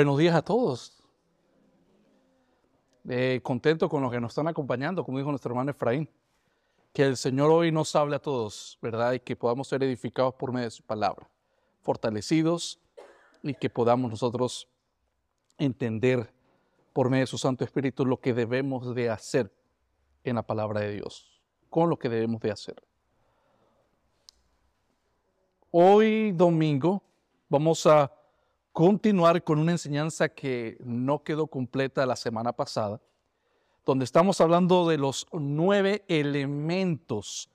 Buenos días a todos. Eh, contento con los que nos están acompañando, como dijo nuestro hermano Efraín. Que el Señor hoy nos hable a todos, ¿verdad? Y que podamos ser edificados por medio de su palabra, fortalecidos y que podamos nosotros entender por medio de su Santo Espíritu lo que debemos de hacer en la palabra de Dios, con lo que debemos de hacer. Hoy domingo vamos a continuar con una enseñanza que no quedó completa la semana pasada, donde estamos hablando de los nueve elementos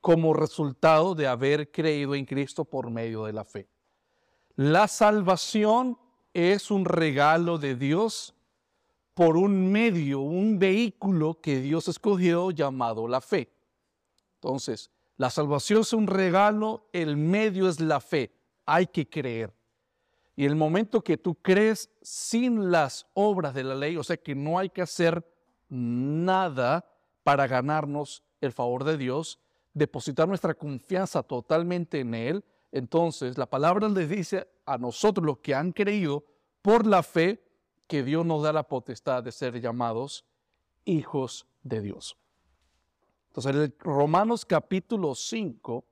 como resultado de haber creído en Cristo por medio de la fe. La salvación es un regalo de Dios por un medio, un vehículo que Dios escogió llamado la fe. Entonces, la salvación es un regalo, el medio es la fe. Hay que creer. Y el momento que tú crees sin las obras de la ley, o sea que no hay que hacer nada para ganarnos el favor de Dios, depositar nuestra confianza totalmente en Él, entonces la palabra les dice a nosotros los que han creído por la fe que Dios nos da la potestad de ser llamados hijos de Dios. Entonces, en Romanos capítulo 5,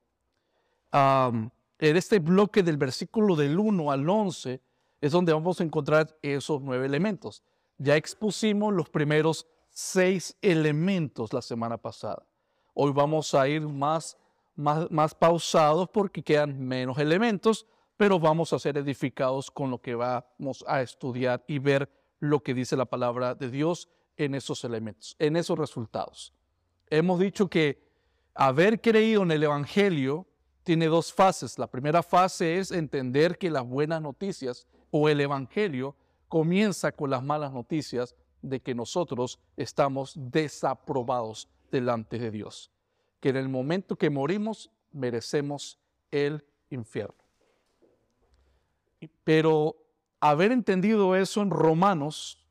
en este bloque del versículo del 1 al 11 es donde vamos a encontrar esos nueve elementos. Ya expusimos los primeros seis elementos la semana pasada. Hoy vamos a ir más, más, más pausados porque quedan menos elementos, pero vamos a ser edificados con lo que vamos a estudiar y ver lo que dice la palabra de Dios en esos elementos, en esos resultados. Hemos dicho que haber creído en el Evangelio tiene dos fases. La primera fase es entender que las buenas noticias o el Evangelio comienza con las malas noticias de que nosotros estamos desaprobados delante de Dios. Que en el momento que morimos merecemos el infierno. Pero haber entendido eso en Romanos,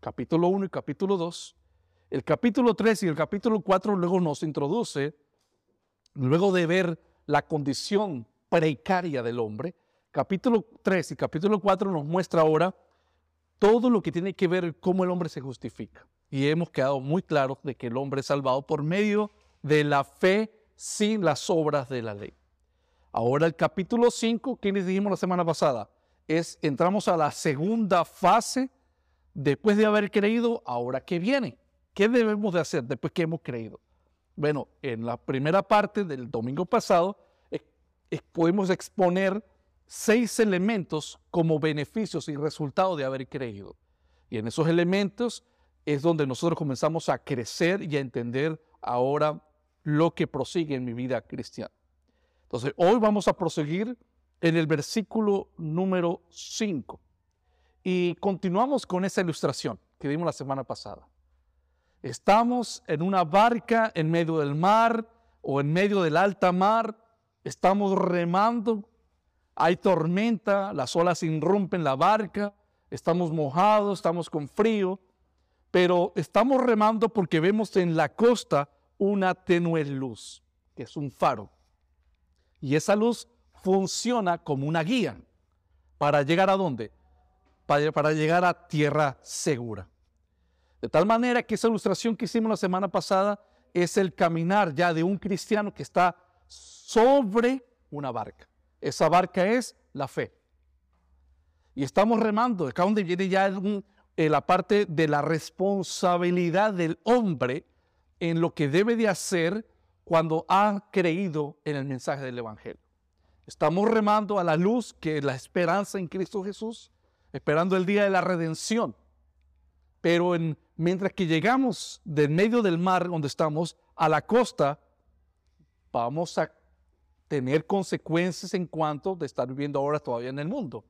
capítulo 1 y capítulo 2, el capítulo 3 y el capítulo 4 luego nos introduce, luego de ver la condición precaria del hombre. Capítulo 3 y capítulo 4 nos muestra ahora todo lo que tiene que ver cómo el hombre se justifica. Y hemos quedado muy claros de que el hombre es salvado por medio de la fe sin las obras de la ley. Ahora el capítulo 5, ¿qué les dijimos la semana pasada? Es entramos a la segunda fase después de haber creído, ahora qué viene. ¿Qué debemos de hacer después que hemos creído? Bueno, en la primera parte del domingo pasado podemos exponer seis elementos como beneficios y resultados de haber creído. Y en esos elementos es donde nosotros comenzamos a crecer y a entender ahora lo que prosigue en mi vida cristiana. Entonces, hoy vamos a proseguir en el versículo número 5 y continuamos con esa ilustración que dimos la semana pasada. Estamos en una barca en medio del mar o en medio del alta mar, estamos remando, hay tormenta, las olas irrumpen la barca, estamos mojados, estamos con frío, pero estamos remando porque vemos en la costa una tenue luz, que es un faro. Y esa luz funciona como una guía para llegar a dónde? Para, para llegar a tierra segura. De tal manera que esa ilustración que hicimos la semana pasada es el caminar ya de un cristiano que está sobre una barca. Esa barca es la fe. Y estamos remando, acá donde viene ya eh, la parte de la responsabilidad del hombre en lo que debe de hacer cuando ha creído en el mensaje del Evangelio. Estamos remando a la luz que es la esperanza en Cristo Jesús, esperando el día de la redención. Pero en mientras que llegamos del medio del mar donde estamos a la costa, vamos a tener consecuencias en cuanto de estar viviendo ahora todavía en el mundo.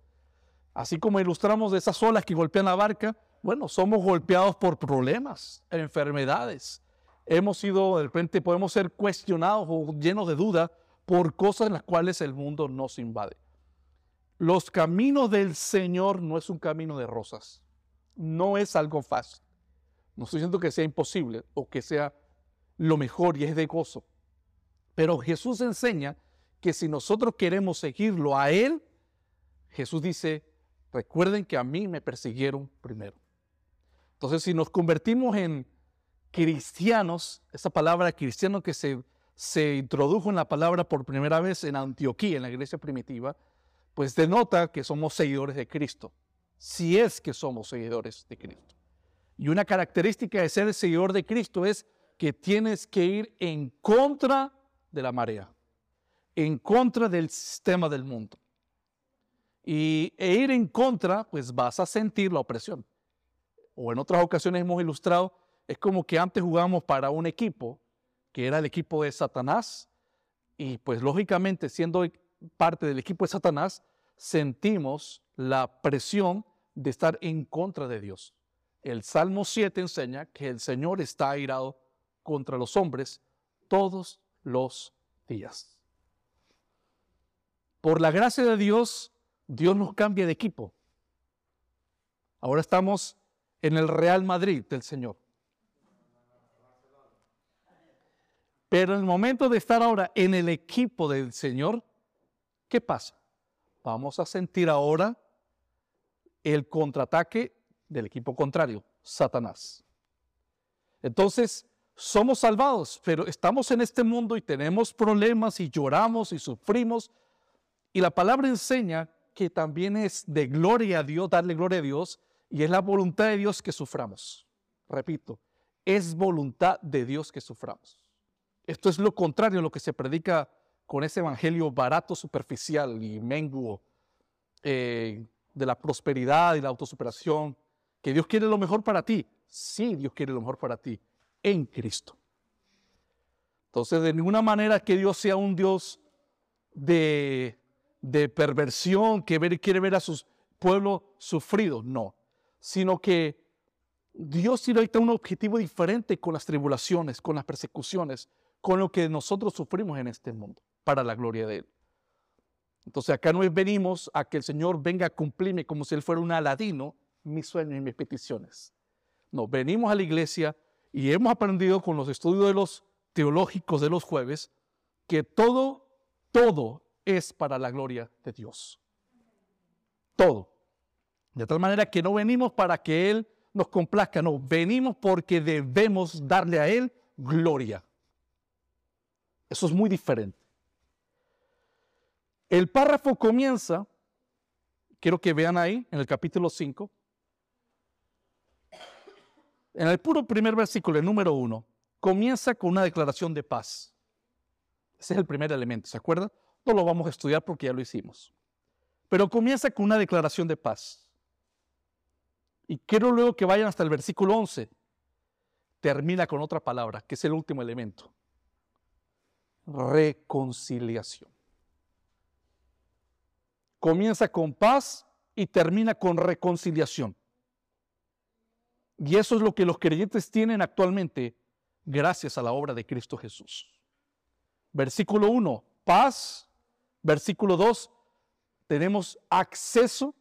Así como ilustramos de esas olas que golpean la barca, bueno, somos golpeados por problemas, enfermedades. Hemos sido, de repente podemos ser cuestionados o llenos de duda por cosas en las cuales el mundo nos invade. Los caminos del Señor no es un camino de rosas, no es algo fácil. No estoy diciendo que sea imposible o que sea lo mejor y es de gozo. Pero Jesús enseña que si nosotros queremos seguirlo a Él, Jesús dice, Recuerden que a mí me persiguieron primero. Entonces, si nos convertimos en cristianos, esa palabra cristiano que se, se introdujo en la palabra por primera vez en Antioquía, en la iglesia primitiva, pues denota que somos seguidores de Cristo, si es que somos seguidores de Cristo. Y una característica de ser seguidor de Cristo es que tienes que ir en contra de la marea, en contra del sistema del mundo. Y e ir en contra, pues vas a sentir la opresión. O en otras ocasiones hemos ilustrado, es como que antes jugábamos para un equipo, que era el equipo de Satanás, y pues lógicamente siendo parte del equipo de Satanás, sentimos la presión de estar en contra de Dios. El Salmo 7 enseña que el Señor está airado contra los hombres todos los días. Por la gracia de Dios, Dios nos cambia de equipo. Ahora estamos en el Real Madrid del Señor. Pero en el momento de estar ahora en el equipo del Señor, ¿qué pasa? Vamos a sentir ahora el contraataque del equipo contrario, Satanás. Entonces, somos salvados, pero estamos en este mundo y tenemos problemas y lloramos y sufrimos. Y la palabra enseña que también es de gloria a Dios, darle gloria a Dios, y es la voluntad de Dios que suframos. Repito, es voluntad de Dios que suframos. Esto es lo contrario a lo que se predica con ese evangelio barato, superficial y menguo eh, de la prosperidad y la autosuperación, que Dios quiere lo mejor para ti. Sí, Dios quiere lo mejor para ti en Cristo. Entonces, de ninguna manera que Dios sea un Dios de, de perversión, que quiere ver a sus pueblos sufridos, no, sino que Dios tiene un objetivo diferente con las tribulaciones, con las persecuciones, con lo que nosotros sufrimos en este mundo, para la gloria de Él. Entonces acá no venimos a que el Señor venga a cumplirme como si Él fuera un aladino mis sueños y mis peticiones. No, venimos a la iglesia y hemos aprendido con los estudios de los teológicos de los jueves que todo, todo es para la gloria de Dios. Todo. De tal manera que no venimos para que Él nos complazca, no, venimos porque debemos darle a Él gloria. Eso es muy diferente. El párrafo comienza, quiero que vean ahí, en el capítulo 5, en el puro primer versículo, el número uno, comienza con una declaración de paz. Ese es el primer elemento, ¿se acuerdan? No lo vamos a estudiar porque ya lo hicimos. Pero comienza con una declaración de paz. Y quiero luego que vayan hasta el versículo 11. Termina con otra palabra, que es el último elemento. Reconciliación. Comienza con paz y termina con reconciliación. Y eso es lo que los creyentes tienen actualmente gracias a la obra de Cristo Jesús. Versículo 1, paz. Versículo 2, tenemos acceso.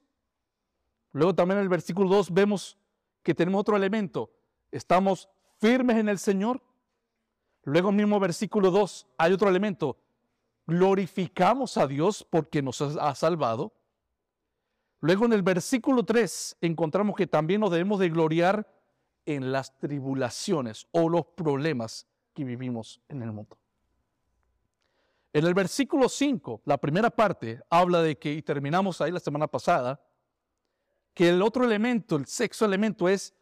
Luego también en el versículo 2 vemos que tenemos otro elemento. Estamos firmes en el Señor. Luego mismo versículo 2 hay otro elemento. Glorificamos a Dios porque nos ha salvado. Luego en el versículo 3 encontramos que también nos debemos de gloriar en las tribulaciones o los problemas que vivimos en el mundo. En el versículo 5, la primera parte, habla de que, y terminamos ahí la semana pasada, que el otro elemento, el sexto elemento es,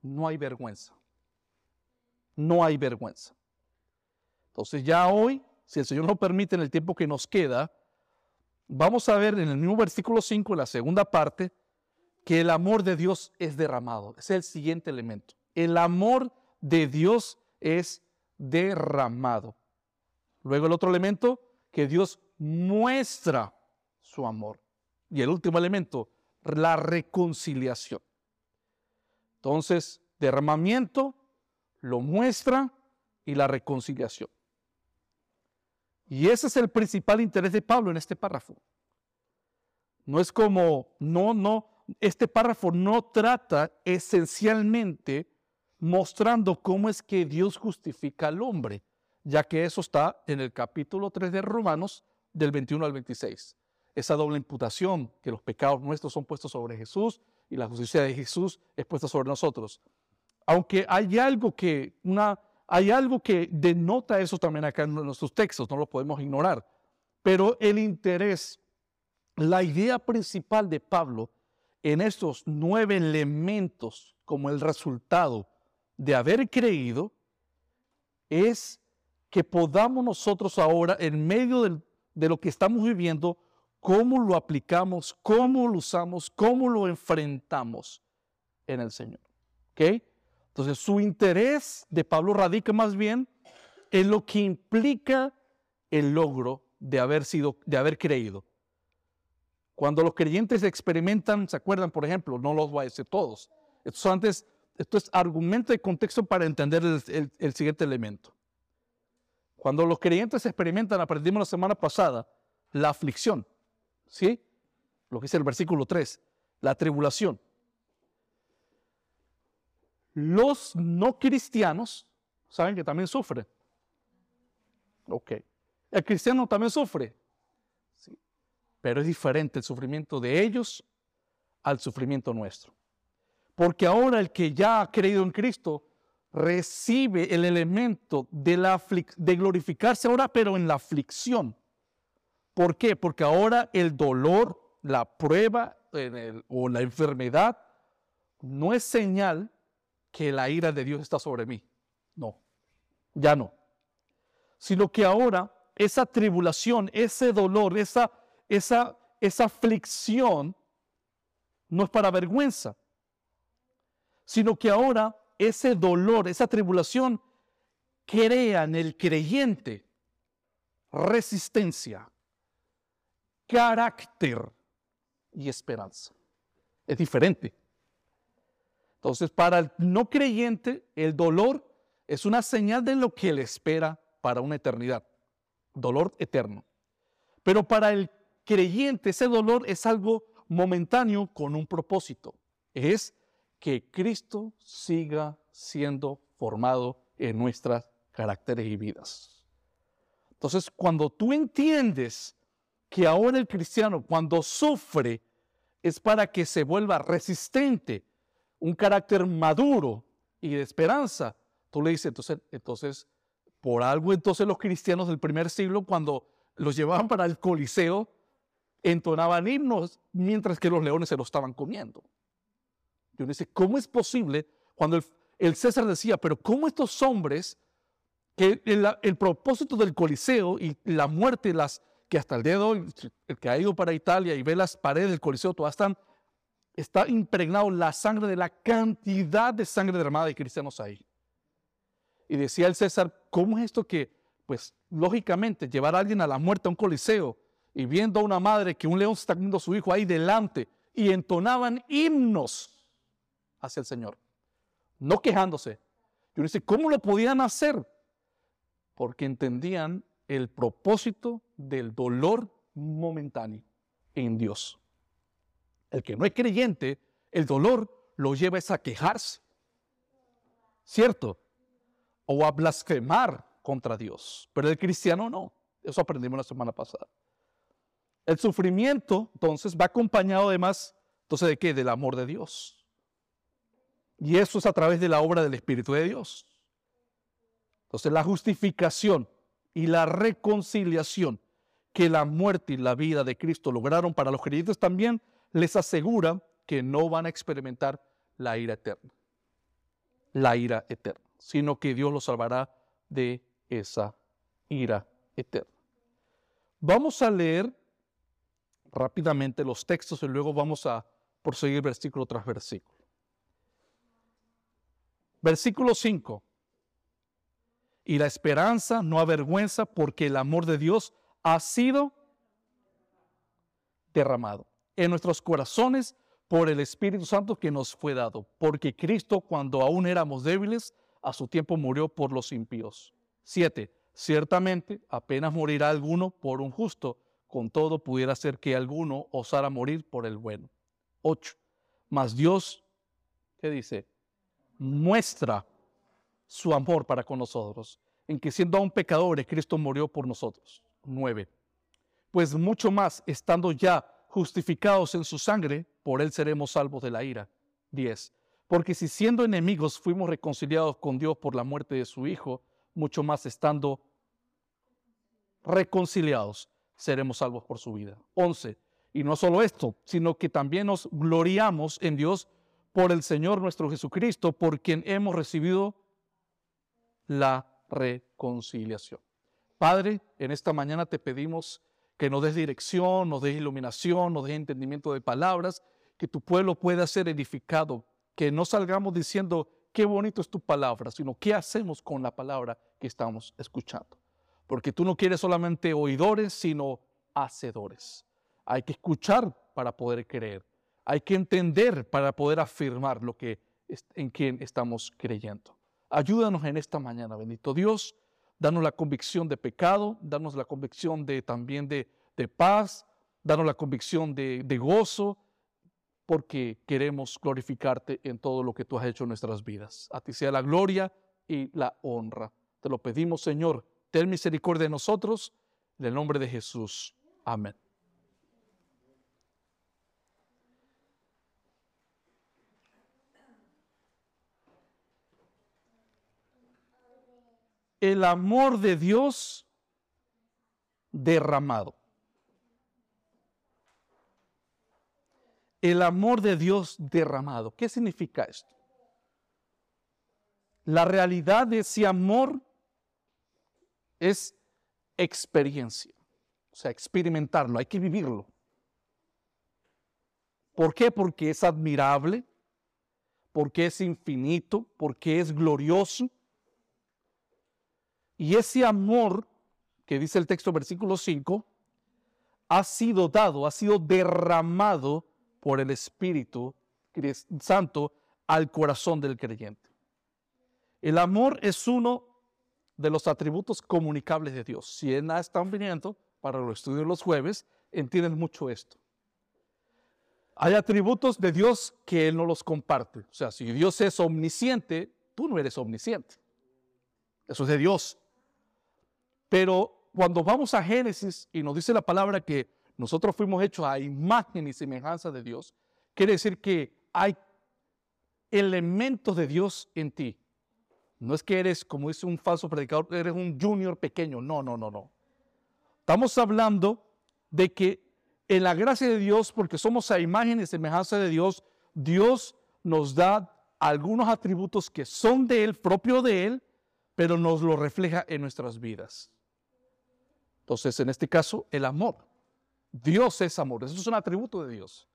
no hay vergüenza. No hay vergüenza. Entonces ya hoy, si el Señor nos permite en el tiempo que nos queda, vamos a ver en el mismo versículo 5, en la segunda parte, que el amor de Dios es derramado. Es el siguiente elemento. El amor de Dios es derramado. Luego el otro elemento, que Dios muestra su amor. Y el último elemento, la reconciliación. Entonces, derramamiento, lo muestra y la reconciliación. Y ese es el principal interés de Pablo en este párrafo. No es como, no, no, este párrafo no trata esencialmente mostrando cómo es que Dios justifica al hombre, ya que eso está en el capítulo 3 de Romanos del 21 al 26. esa doble imputación, que los pecados nuestros son puestos sobre Jesús y la justicia de Jesús es puesta sobre nosotros. Aunque hay algo que, una, hay algo que denota eso también acá en nuestros textos, no lo podemos ignorar. Pero el interés, la idea principal de Pablo en estos nueve elementos como el resultado de haber creído es que podamos nosotros ahora, en medio de lo que estamos viviendo, cómo lo aplicamos, cómo lo usamos, cómo lo enfrentamos en el Señor. ¿Ok? Entonces, su interés de Pablo radica más bien en lo que implica el logro de haber sido, de haber creído. Cuando los creyentes experimentan, ¿se acuerdan, por ejemplo? No los voy a decir todos. Esto, antes, es argumento de contexto para entender el, el siguiente elemento. Cuando los creyentes experimentan, aprendimos la semana pasada, la aflicción. ¿Sí? Lo que dice el versículo 3, la tribulación. Los no cristianos saben que también sufren. Ok. El cristiano también sufre. Sí. Pero es diferente el sufrimiento de ellos al sufrimiento nuestro. Porque ahora el que ya ha creído en Cristo recibe el elemento de, la de glorificarse ahora, pero en la aflicción. ¿Por qué? Porque ahora el dolor, la prueba o la enfermedad no es señal que la ira de Dios está sobre mí. No, ya no. Sino que ahora esa tribulación, ese dolor, esa, esa, esa aflicción no es para vergüenza, sino que ahora ese dolor, esa tribulación crea en el creyente resistencia, carácter y esperanza. Es diferente. Entonces, para el no creyente, el dolor es una señal de lo que le espera para una eternidad. Dolor eterno. Pero para el creyente, ese dolor es algo momentáneo con un propósito. Es que Cristo siga siendo formado en nuestras caracteres y vidas. Entonces, cuando tú entiendes que ahora el cristiano cuando sufre es para que se vuelva resistente, un carácter maduro y de esperanza. Tú le dices, entonces, entonces, por algo entonces los cristianos del primer siglo cuando los llevaban para el Coliseo, entonaban himnos mientras que los leones se lo estaban comiendo. Yo dice, ¿cómo es posible cuando el, César decía, pero cómo estos hombres, que el, el propósito del Coliseo y la muerte, las, que hasta el día de hoy, el que ha ido para Italia y ve las paredes del Coliseo, todas están, está impregnado la sangre de la cantidad de sangre derramada de cristianos ahí. Y decía el César, ¿cómo es esto que, pues lógicamente, llevar a alguien a la muerte a un Coliseo y viendo a una madre que un león está comiendo a su hijo ahí delante y entonaban himnos hacia el Señor, no quejándose. Yo dice, ¿cómo lo podían hacer? Porque entendían el propósito del dolor momentáneo en Dios. El que no es creyente, el dolor lo lleva a quejarse, ¿cierto? O a blasfemar contra Dios. Pero el cristiano no. Eso aprendimos la semana pasada. El sufrimiento, entonces, va acompañado además, entonces, ¿de qué? Del amor de Dios. Y eso es a través de la obra del Espíritu de Dios. Entonces, la justificación y la reconciliación que la muerte y la vida de Cristo lograron para los creyentes también les asegura que no van a experimentar la ira eterna. La ira eterna, sino que Dios los salvará de esa ira eterna. Vamos a leer rápidamente los textos y luego vamos a proseguir versículo tras versículo. Versículo 5 y la esperanza no avergüenza porque el amor de Dios ha sido derramado en nuestros corazones por el Espíritu Santo que nos fue dado, porque Cristo cuando aún éramos débiles, a su tiempo murió por los impíos. 7. Ciertamente apenas morirá alguno por un justo, con todo pudiera ser que alguno osara morir por el bueno. 8. Mas Dios, ¿qué dice? Muestra su amor para con nosotros, en que siendo aún pecadores, Cristo murió por nosotros. 9. pues mucho más, estando ya justificados en su sangre, por él seremos salvos de la ira. 10. Porque si siendo enemigos fuimos reconciliados con Dios por la muerte de su Hijo, mucho más estando reconciliados seremos salvos por su vida. 11. Y no solo esto, sino que también nos gloriamos en Dios por el Señor nuestro Jesucristo, por quien hemos recibido la reconciliación. Padre, en esta mañana te pedimos que nos des dirección, nos des iluminación, nos des entendimiento de palabras, que tu pueblo pueda ser edificado, que no salgamos diciendo qué bonito es tu palabra, sino qué hacemos con la palabra que estamos escuchando. Porque tú no quieres solamente oidores, sino hacedores. Hay que escuchar para poder creer. Hay que entender para poder afirmar lo que en quien estamos creyendo. Ayúdanos en esta mañana, bendito Dios. Danos la convicción de pecado, danos la convicción de también de, paz, danos la convicción de, de gozo, porque queremos glorificarte en todo lo que tú has hecho en nuestras vidas. A ti sea la gloria y la honra. Te lo pedimos, Señor. Ten misericordia de nosotros. En el nombre de Jesús. Amén. El amor de Dios derramado. El amor de Dios derramado. ¿Qué significa esto? La realidad de ese amor es experiencia, o sea, experimentarlo, hay que vivirlo. ¿Por qué? Porque es admirable, porque es infinito, porque es glorioso y ese amor, que dice el texto versículo 5, ha sido dado, ha sido derramado por el Espíritu Santo al corazón del creyente. El amor es uno de los atributos comunicables de Dios. Si en están viniendo para los estudios los jueves, entienden mucho esto. Hay atributos de Dios que Él no los comparte. O sea, si Dios es omnisciente, tú no eres omnisciente. Eso es de Dios. Pero cuando vamos a Génesis y nos dice la palabra que nosotros fuimos hechos a imagen y semejanza de Dios, quiere decir que hay elementos de Dios en ti. No es que eres, como dice un falso predicador, eres un junior pequeño. No, no, no, no. Estamos hablando de que en la gracia de Dios, porque somos a imagen y semejanza de Dios, Dios nos da algunos atributos que son de Él, propio de Él, pero nos lo refleja en nuestras vidas. Entonces, en este caso, el amor. Dios es amor, eso es un atributo de Dios.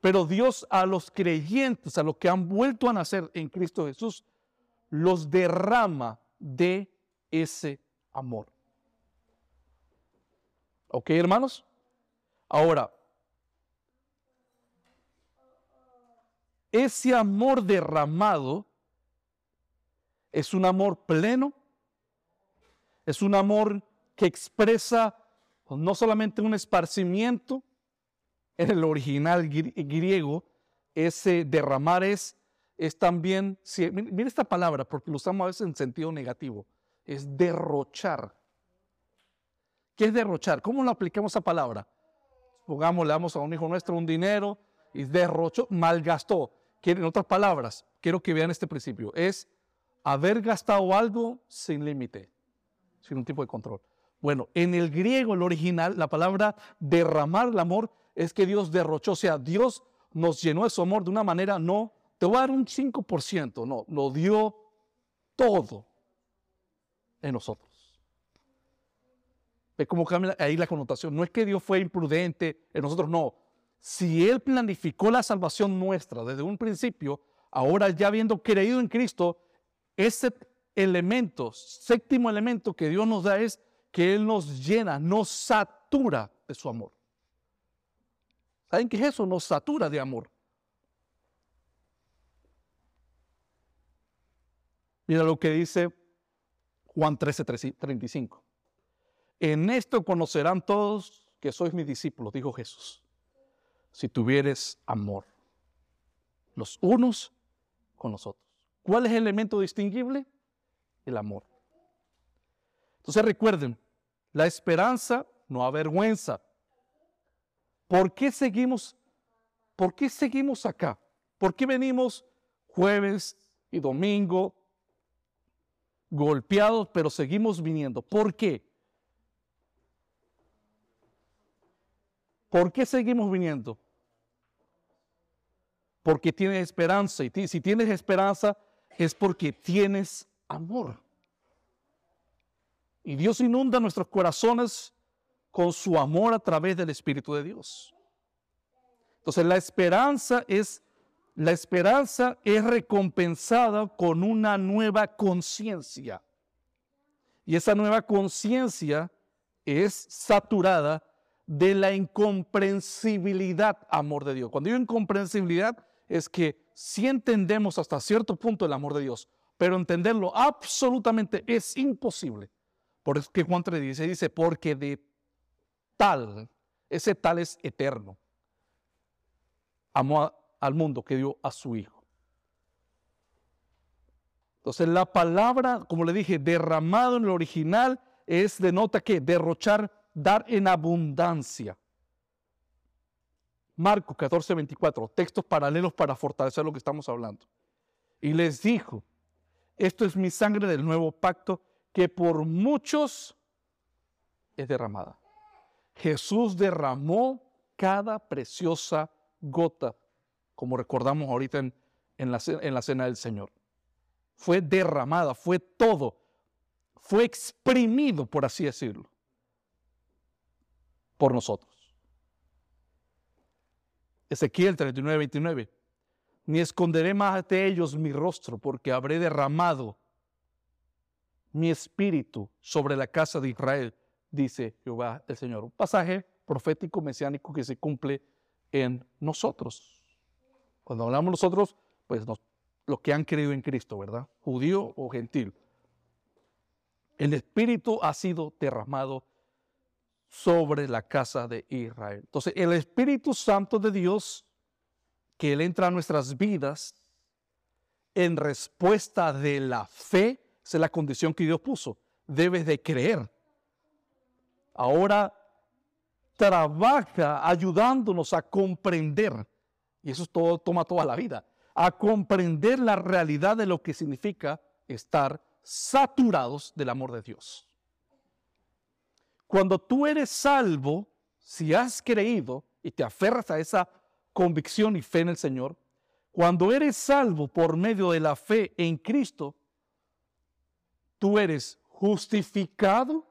Pero Dios a los creyentes, a los que han vuelto a nacer en Cristo Jesús, los derrama de ese amor. ¿Ok, hermanos? Ahora, ese amor derramado es un amor pleno, es un amor que expresa no solamente un esparcimiento, en el original griego, ese derramar es, es también, mire esta palabra, porque lo usamos a veces en sentido negativo, es derrochar. ¿Qué es derrochar? ¿Cómo lo aplicamos esa palabra? Supongamos, le damos a un hijo nuestro un dinero y derrochó, malgastó. En otras palabras, quiero que vean este principio, es haber gastado algo sin límite, sin un tipo de control. Bueno, en el griego, el original, la palabra derramar el amor es que Dios derrochó, o sea, Dios nos llenó de su amor de una manera, no, te voy a dar un 5%, no, lo dio todo en nosotros. ¿Ve cómo cambia ahí la connotación? No es que Dios fue imprudente en nosotros, no. Si Él planificó la salvación nuestra desde un principio, ahora ya habiendo creído en Cristo, ese elemento, séptimo elemento que Dios nos da es que Él nos llena, nos satura de su amor. ¿Saben qué es eso? Nos satura de amor. Mira lo que dice Juan 13, 35. En esto conocerán todos que sois mis discípulos, dijo Jesús, si tuvieres amor, los unos con los otros. ¿Cuál es el elemento distinguible? El amor. Entonces recuerden, la esperanza no avergüenza, ¿Por qué seguimos? ¿Por qué seguimos acá? ¿Por qué venimos jueves y domingo golpeados, pero seguimos viniendo? ¿Por qué? ¿Por qué seguimos viniendo? Porque tienes esperanza. Y si tienes esperanza es porque tienes amor. Y Dios inunda nuestros corazones con su amor a través del Espíritu de Dios. Entonces la esperanza es la esperanza es recompensada con una nueva conciencia. Y esa nueva conciencia es saturada de la incomprensibilidad, amor de Dios. Cuando digo incomprensibilidad es que sí entendemos hasta cierto punto el amor de Dios, pero entenderlo absolutamente es imposible. Por eso que Juan 3 dice, porque de tal, ese tal es eterno. Amó al mundo que dio a su Hijo. Entonces la palabra, como le dije, derramado en el original es denota que derrochar dar en abundancia. Marcos 14, 24, textos paralelos para fortalecer lo que estamos hablando. Y les dijo, esto es mi sangre del nuevo pacto que por muchos es derramada. Jesús derramó cada preciosa gota, como recordamos ahorita en, en, la, en la cena del Señor. Fue derramada, fue todo, fue exprimido, por así decirlo por nosotros. Ezequiel 39, 29. Ni esconderé más de ellos mi rostro, porque habré derramado mi espíritu sobre la casa de Israel, dice Jehová el Señor. Un pasaje profético mesiánico que se cumple en nosotros. Cuando hablamos nosotros, pues los que han creído en Cristo, ¿verdad? Judío o gentil. El espíritu ha sido derramado sobre la casa de Israel. Entonces, el Espíritu Santo de Dios, que Él entra a nuestras vidas en respuesta de la fe, esa es la condición que Dios puso. Debes de creer. Ahora trabaja ayudándonos a comprender, y eso todo, toma toda la vida, a comprender la realidad de lo que significa estar saturados del amor de Dios. Cuando tú eres salvo, si has creído y te aferras a esa convicción y fe en el Señor, cuando eres salvo por medio de la fe en Cristo, tú eres justificado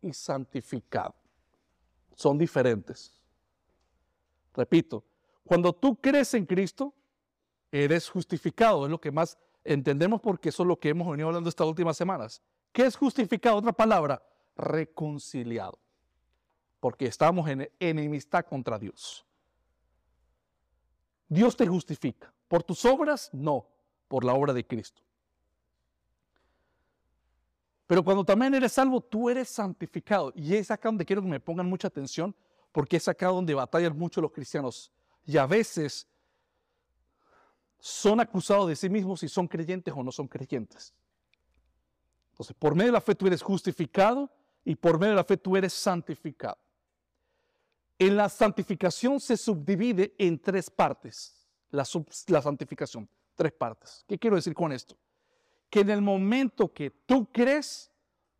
y santificado. Son diferentes. Repito, cuando tú crees en Cristo, eres justificado. Es lo que más entendemos porque eso es lo que hemos venido hablando estas últimas semanas. ¿Qué es justificado? Otra palabra, reconciliado, porque estamos en enemistad contra Dios. Dios te justifica. Por tus obras, no, por la obra de Cristo. Pero cuando también eres salvo, tú eres santificado. Y es acá donde quiero que me pongan mucha atención, porque es acá donde batallan mucho los cristianos. Y a veces son acusados de sí mismos si son creyentes o no son creyentes. Entonces, por medio de la fe tú eres justificado y por medio de la fe tú eres santificado. En la santificación se subdivide en tres partes. La, santificación, tres partes. ¿Qué quiero decir con esto? Que en el momento que tú crees,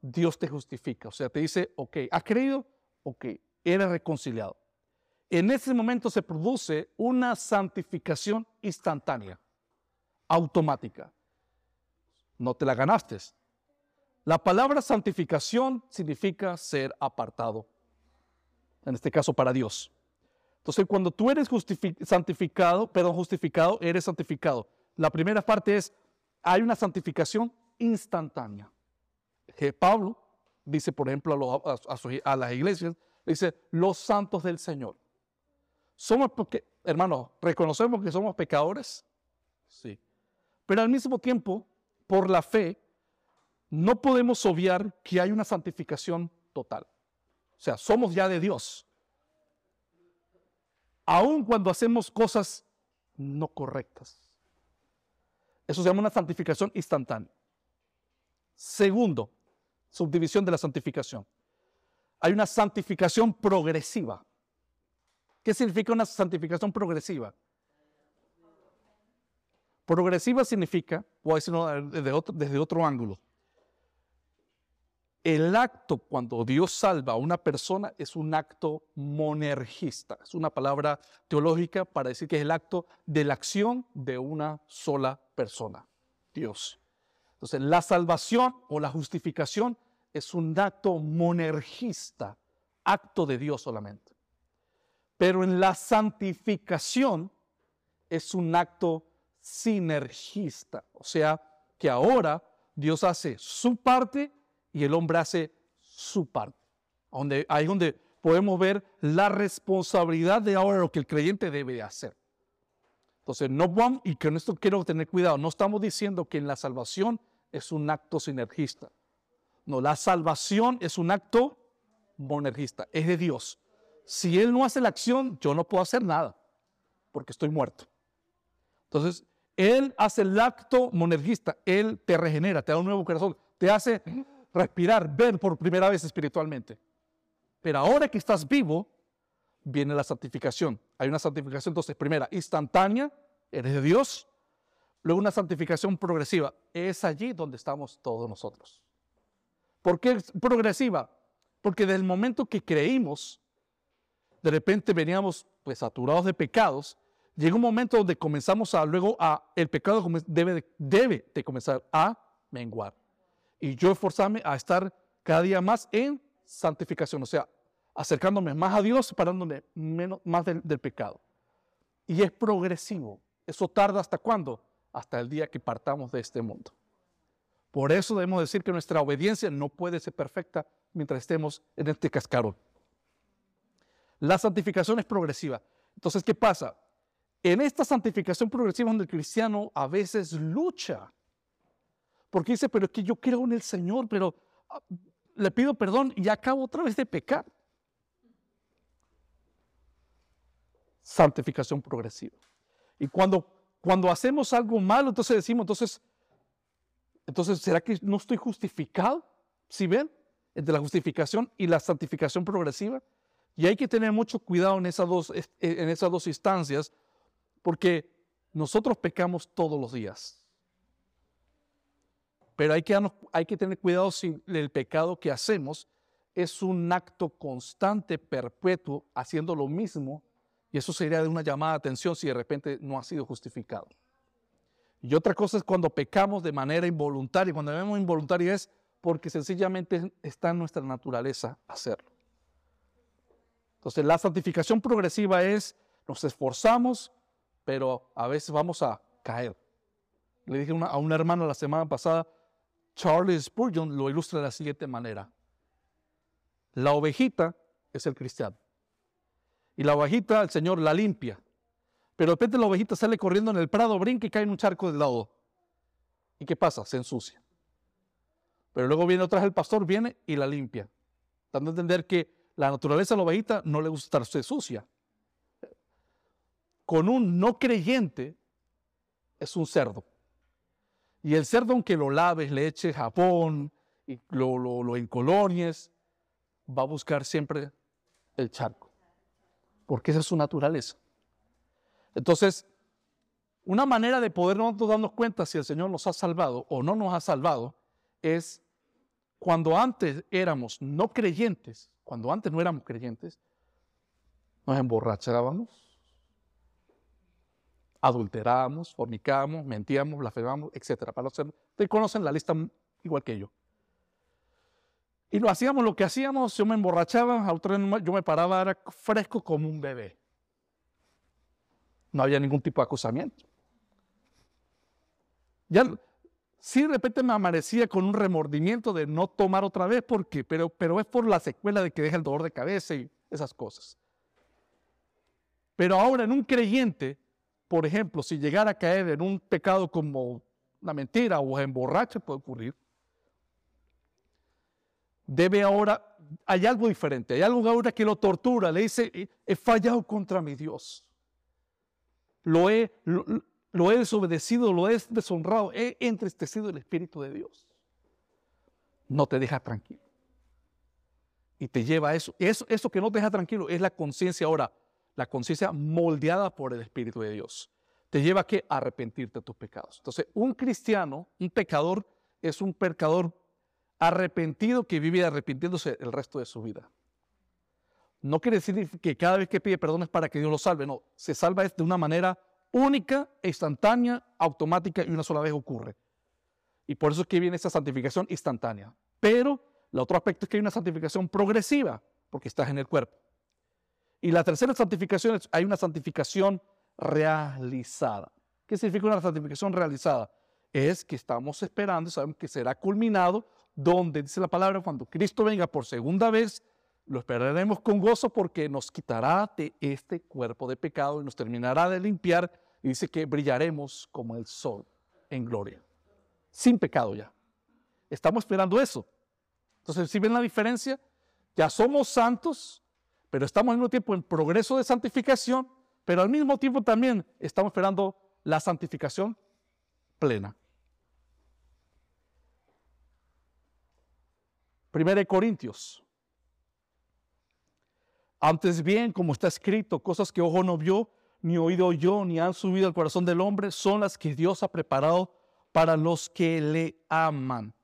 Dios te justifica. O sea, te dice, ok, ¿has creído? Ok, eres reconciliado. En ese momento se produce una santificación instantánea, automática. No te la ganaste, la palabra santificación significa ser apartado, en este caso para Dios. Entonces, cuando tú eres santificado, perdón, justificado, eres santificado. La primera parte es, hay una santificación instantánea. Pablo dice, por ejemplo, a, las iglesias, dice, los santos del Señor. Somos, porque, hermanos, reconocemos que somos pecadores, sí. Pero al mismo tiempo, por la fe, no podemos obviar que hay una santificación total. O sea, somos ya de Dios. Aun cuando hacemos cosas no correctas. Eso se llama una santificación instantánea. Segundo, subdivisión de la santificación. Hay una santificación progresiva. ¿Qué significa una santificación progresiva? Progresiva significa, voy a decirlo desde otro, desde otro ángulo, el acto cuando Dios salva a una persona es un acto monergista. Es una palabra teológica para decir que es el acto de la acción de una sola persona, Dios. Entonces, la salvación o la justificación es un acto monergista, acto de Dios solamente. Pero en la santificación es un acto sinergista, o sea, que ahora Dios hace su parte y el hombre hace su parte. Donde, ahí es donde podemos ver la responsabilidad de ahora lo que el creyente debe hacer. Entonces, no vamos, y con esto quiero tener cuidado, no estamos diciendo que en la salvación es un acto sinergista. No, la salvación es un acto monergista, es de Dios. Si Él no hace la acción, yo no puedo hacer nada, porque estoy muerto. Entonces, Él hace el acto monergista, Él te regenera, te da un nuevo corazón, te hace respirar, ver por primera vez espiritualmente. Pero ahora que estás vivo, viene la santificación. Hay una santificación, entonces, primera, instantánea, eres de Dios. Luego una santificación progresiva. Es allí donde estamos todos nosotros. ¿Por qué progresiva? Porque desde el momento que creímos, de repente veníamos pues saturados de pecados, llega un momento donde comenzamos a luego a el pecado debe debe de comenzar a menguar y yo esforzarme a estar cada día más en santificación, o sea, acercándome más a Dios, separándome menos, más del, pecado. Y es progresivo. ¿Eso tarda hasta cuándo? Hasta el día que partamos de este mundo. Por eso debemos decir que nuestra obediencia no puede ser perfecta mientras estemos en este cascarón. La santificación es progresiva. Entonces, ¿qué pasa? En esta santificación progresiva donde el cristiano a veces lucha porque dice, pero es que yo creo en el Señor, pero ah, le pido perdón y acabo otra vez de pecar. Santificación progresiva. Y cuando, cuando hacemos algo malo, entonces decimos, entonces, entonces, ¿será que no estoy justificado? ¿Sí ven? Entre la justificación y la santificación progresiva. Y hay que tener mucho cuidado en esas dos, en esas dos instancias, porque nosotros pecamos todos los días. Pero hay que, tener cuidado si el pecado que hacemos es un acto constante, perpetuo, haciendo lo mismo, y eso sería de una llamada de atención si de repente no ha sido justificado. Y otra cosa es cuando pecamos de manera involuntaria. Cuando vemos involuntaria es porque sencillamente está en nuestra naturaleza hacerlo. Entonces la santificación progresiva es, nos esforzamos, pero a veces vamos a caer. Le dije a una hermana la semana pasada, Charles Spurgeon lo ilustra de la siguiente manera. La ovejita es el cristiano. Y la ovejita, el Señor la limpia. Pero de repente la ovejita sale corriendo en el prado, brinca y cae en un charco de lodo. ¿Y qué pasa? Se ensucia. Pero luego viene otra vez el pastor, viene y la limpia. Dando a entender que la naturaleza de la ovejita no le gusta estarse sucia. Con un no creyente es un cerdo. Y el cerdo, aunque lo laves, le eches jabón y lo, lo, lo encolonies, va a buscar siempre el charco, porque esa es su naturaleza. Entonces, una manera de podernos darnos cuenta si el Señor nos ha salvado o no nos ha salvado es cuando antes éramos no creyentes, cuando antes no éramos creyentes, nos emborrachábamos, adulterábamos, fornicábamos, mentíamos, blasfemábamos, etc. Para los ustedes conocen la lista igual que yo. Y lo hacíamos, lo que hacíamos, yo me emborrachaba, yo me paraba, era fresco como un bebé. No había ningún tipo de acusamiento. Ya, sí, de repente me amanecía con un remordimiento de no tomar otra vez, porque, pero, pero es por la secuela de que deja el dolor de cabeza y esas cosas. Pero ahora en un creyente, por ejemplo, si llegara a caer en un pecado como una mentira o emborrache, puede ocurrir, debe ahora, hay algo diferente, hay algo ahora que lo tortura, le dice, he fallado contra mi Dios, lo he, lo, he desobedecido, lo he deshonrado, he entristecido el Espíritu de Dios. No te deja tranquilo. Y te lleva a eso. eso. Eso que no te deja tranquilo es la conciencia ahora la conciencia moldeada por el Espíritu de Dios. Te lleva a que arrepentirte de tus pecados. Entonces, un cristiano, un pecador, es un pecador arrepentido que vive arrepintiéndose el resto de su vida. No quiere decir que cada vez que pide perdón es para que Dios lo salve, no, se salva de una manera única, instantánea, automática y una sola vez ocurre. Y por eso es que viene esa santificación instantánea. Pero el otro aspecto es que hay una santificación progresiva, porque estás en el cuerpo. Y la tercera santificación es, hay una santificación realizada. ¿Qué significa una santificación realizada? Es que estamos esperando, sabemos que será culminado, donde dice la palabra, cuando Cristo venga por segunda vez, lo esperaremos con gozo porque nos quitará de este cuerpo de pecado y nos terminará de limpiar y dice que brillaremos como el sol en gloria, sin pecado ya. Estamos esperando eso. Entonces, si ven la diferencia, ya somos santos, pero estamos al mismo tiempo en progreso de santificación, pero al mismo tiempo también estamos esperando la santificación plena. Primera de Corintios antes bien, como está escrito, cosas que ojo no vio, ni oído yo, ni han subido al corazón del hombre, son las que Dios ha preparado para los que le aman.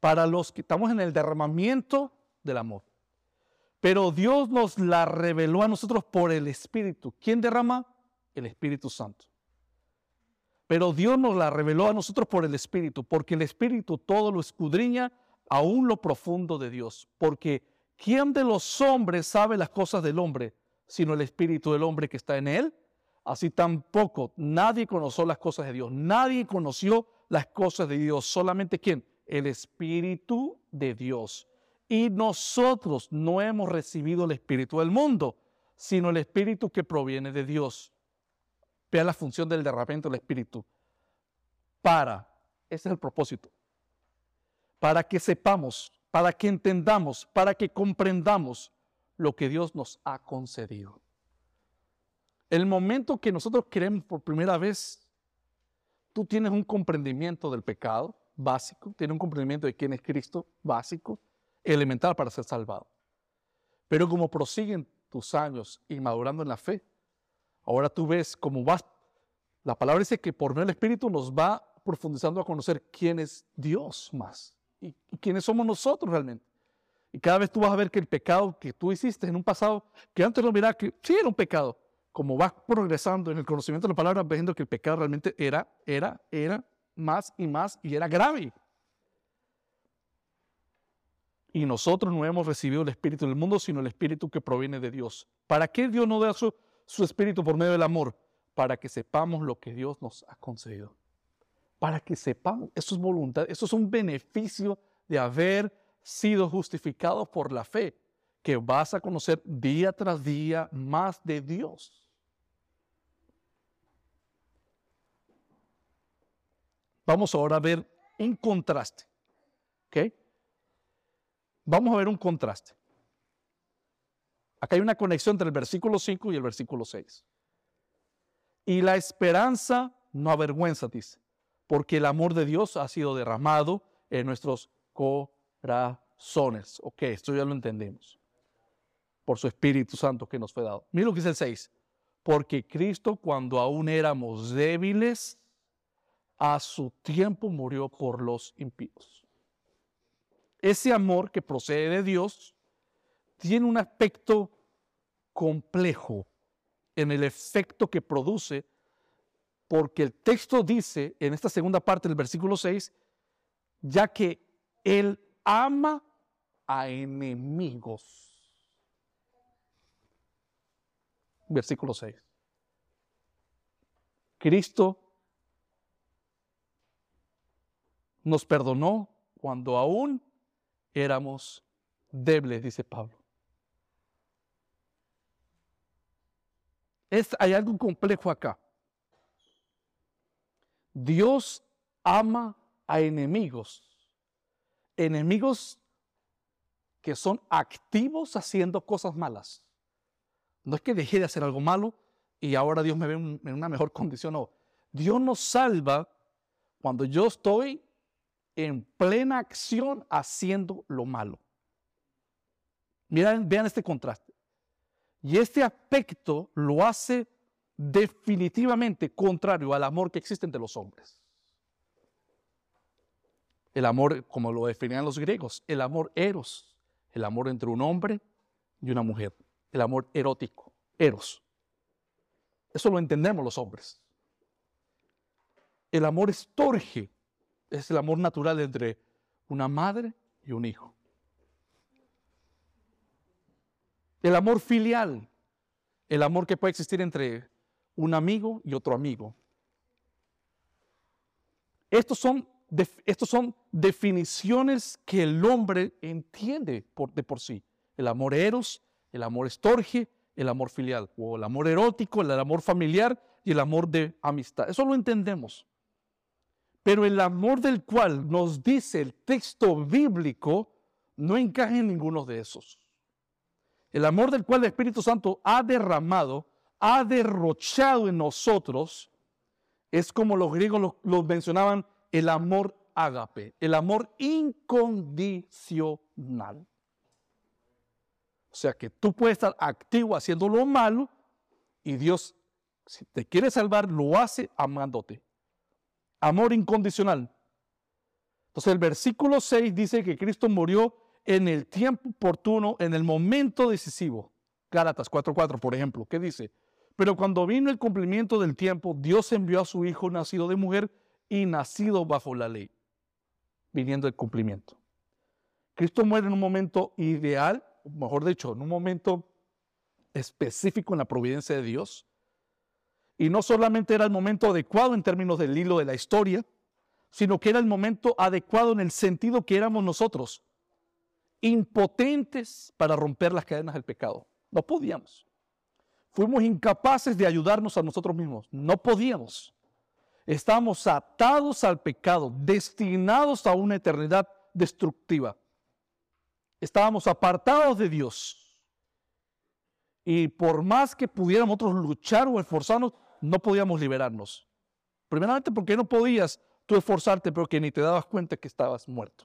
Para los que estamos en el derramamiento del amor. Pero Dios nos la reveló a nosotros por el Espíritu. ¿Quién derrama? El Espíritu Santo. Pero Dios nos la reveló a nosotros por el Espíritu, porque el Espíritu todo lo escudriña aún lo profundo de Dios, porque ¿quién de los hombres sabe las cosas del hombre, sino el espíritu del hombre que está en él? Así tampoco nadie conoció las cosas de Dios, nadie conoció las cosas de Dios, solamente quién? El espíritu de Dios. Y nosotros no hemos recibido el espíritu del mundo, sino el espíritu que proviene de Dios. Vea la función del derramamiento del espíritu. Para, ese es el propósito para que sepamos, para que entendamos, para que comprendamos lo que Dios nos ha concedido. El momento que nosotros queremos por primera vez, tú tienes un comprendimiento del pecado básico, tienes un comprendimiento de quién es Cristo básico, elemental para ser salvado. Pero como prosiguen tus años y madurando en la fe, ahora tú ves cómo vas, la palabra dice que por medio del Espíritu nos va profundizando a conocer quién es Dios más y, quiénes somos nosotros realmente. Y cada vez tú vas a ver que el pecado que tú hiciste en un pasado, que antes no miraba que sí era un pecado, como vas progresando en el conocimiento de la palabra, viendo que el pecado realmente era, era, era más y más y era grave. Y nosotros no hemos recibido el Espíritu del mundo, sino el Espíritu que proviene de Dios. ¿Para qué Dios nos da su, su Espíritu por medio del amor? Para que sepamos lo que Dios nos ha concedido para que sepan, eso es voluntad, eso es un beneficio de haber sido justificado por la fe, que vas a conocer día tras día más de Dios. Vamos ahora a ver un contraste. ¿Ok? Vamos a ver un contraste. Acá hay una conexión entre el versículo 5 y el versículo 6. Y la esperanza no avergüenza, dice porque el amor de Dios ha sido derramado en nuestros corazones. Ok, esto ya lo entendemos. Por su Espíritu Santo que nos fue dado. Mira lo que dice el 6. Porque Cristo cuando aún éramos débiles, a su tiempo murió por los impíos. Ese amor que procede de Dios tiene un aspecto complejo en el efecto que produce porque el texto dice en esta segunda parte del versículo 6, ya que Él ama a enemigos. Versículo 6. Cristo nos perdonó cuando aún éramos débiles, dice Pablo. Es, hay algo complejo acá. Dios ama a enemigos, enemigos que son activos haciendo cosas malas. No es que dejé de hacer algo malo y ahora Dios me ve en una mejor condición. No, Dios nos salva cuando yo estoy en plena acción haciendo lo malo. Miren, vean este contraste. Y este aspecto lo hace definitivamente contrario al amor que existe entre los hombres. El amor, como lo definían los griegos, el amor eros, el amor entre un hombre y una mujer, el amor erótico, eros. Eso lo entendemos los hombres. El amor estorge, es el amor natural entre una madre y un hijo. El amor filial, el amor que puede existir entre un amigo y otro amigo. Estos son, estos son definiciones que el hombre entiende por, de por sí. El amor eros, el amor estorge, el amor filial, o el amor erótico, el amor familiar y el amor de amistad. Eso lo entendemos. Pero el amor del cual nos dice el texto bíblico no encaja en ninguno de esos. El amor del cual el Espíritu Santo ha derramado, ha derrochado en nosotros, es como los griegos lo, mencionaban, el amor ágape, el amor incondicional. O sea que tú puedes estar activo haciendo lo malo y Dios, si te quiere salvar, lo hace amándote. Amor incondicional. Entonces el versículo 6 dice que Cristo murió en el tiempo oportuno, en el momento decisivo. Gálatas 4:4, por ejemplo, ¿qué dice? Pero cuando vino el cumplimiento del tiempo, Dios envió a su Hijo nacido de mujer y nacido bajo la ley, viniendo el cumplimiento. Cristo muere en un momento ideal, mejor dicho, en un momento específico en la providencia de Dios. Y no solamente era el momento adecuado en términos del hilo de la historia, sino que era el momento adecuado en el sentido que éramos nosotros impotentes para romper las cadenas del pecado. No podíamos. Fuimos incapaces de ayudarnos a nosotros mismos. No podíamos. Estábamos atados al pecado, destinados a una eternidad destructiva. Estábamos apartados de Dios. Y por más que pudiéramos nosotros luchar o esforzarnos, no podíamos liberarnos. Primeramente porque no podías tú esforzarte, pero que ni te dabas cuenta que estabas muerto.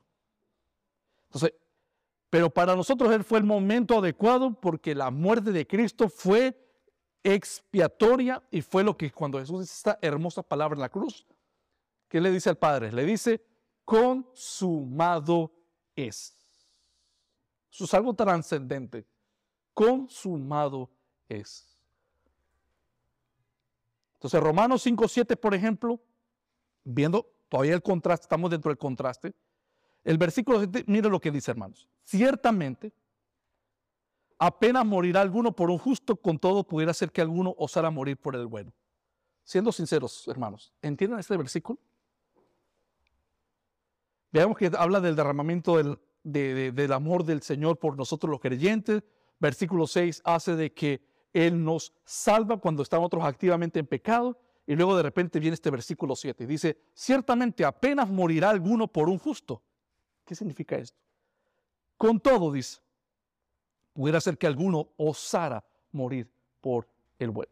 Entonces, pero para nosotros Él fue el momento adecuado porque la muerte de Cristo fue expiatoria y fue lo que cuando Jesús dice esta hermosa palabra en la cruz, ¿qué le dice al Padre? Le dice, consumado es. Eso es algo trascendente. Consumado es. Entonces, Romanos 5.7, por ejemplo, viendo todavía el contraste, estamos dentro del contraste, el versículo 7, mire lo que dice, hermanos. Ciertamente, apenas morirá alguno por un justo, con todo pudiera ser que alguno osara morir por el bueno. Siendo sinceros, hermanos, ¿entienden este versículo? Veamos que habla del derramamiento del, del amor del Señor por nosotros los creyentes. Versículo 6 hace de que Él nos salva cuando estamos otros activamente en pecado. Y luego de repente viene este versículo 7 y dice, ciertamente apenas morirá alguno por un justo ¿Qué significa esto? Con todo, dice, pudiera ser que alguno osara morir por el bueno.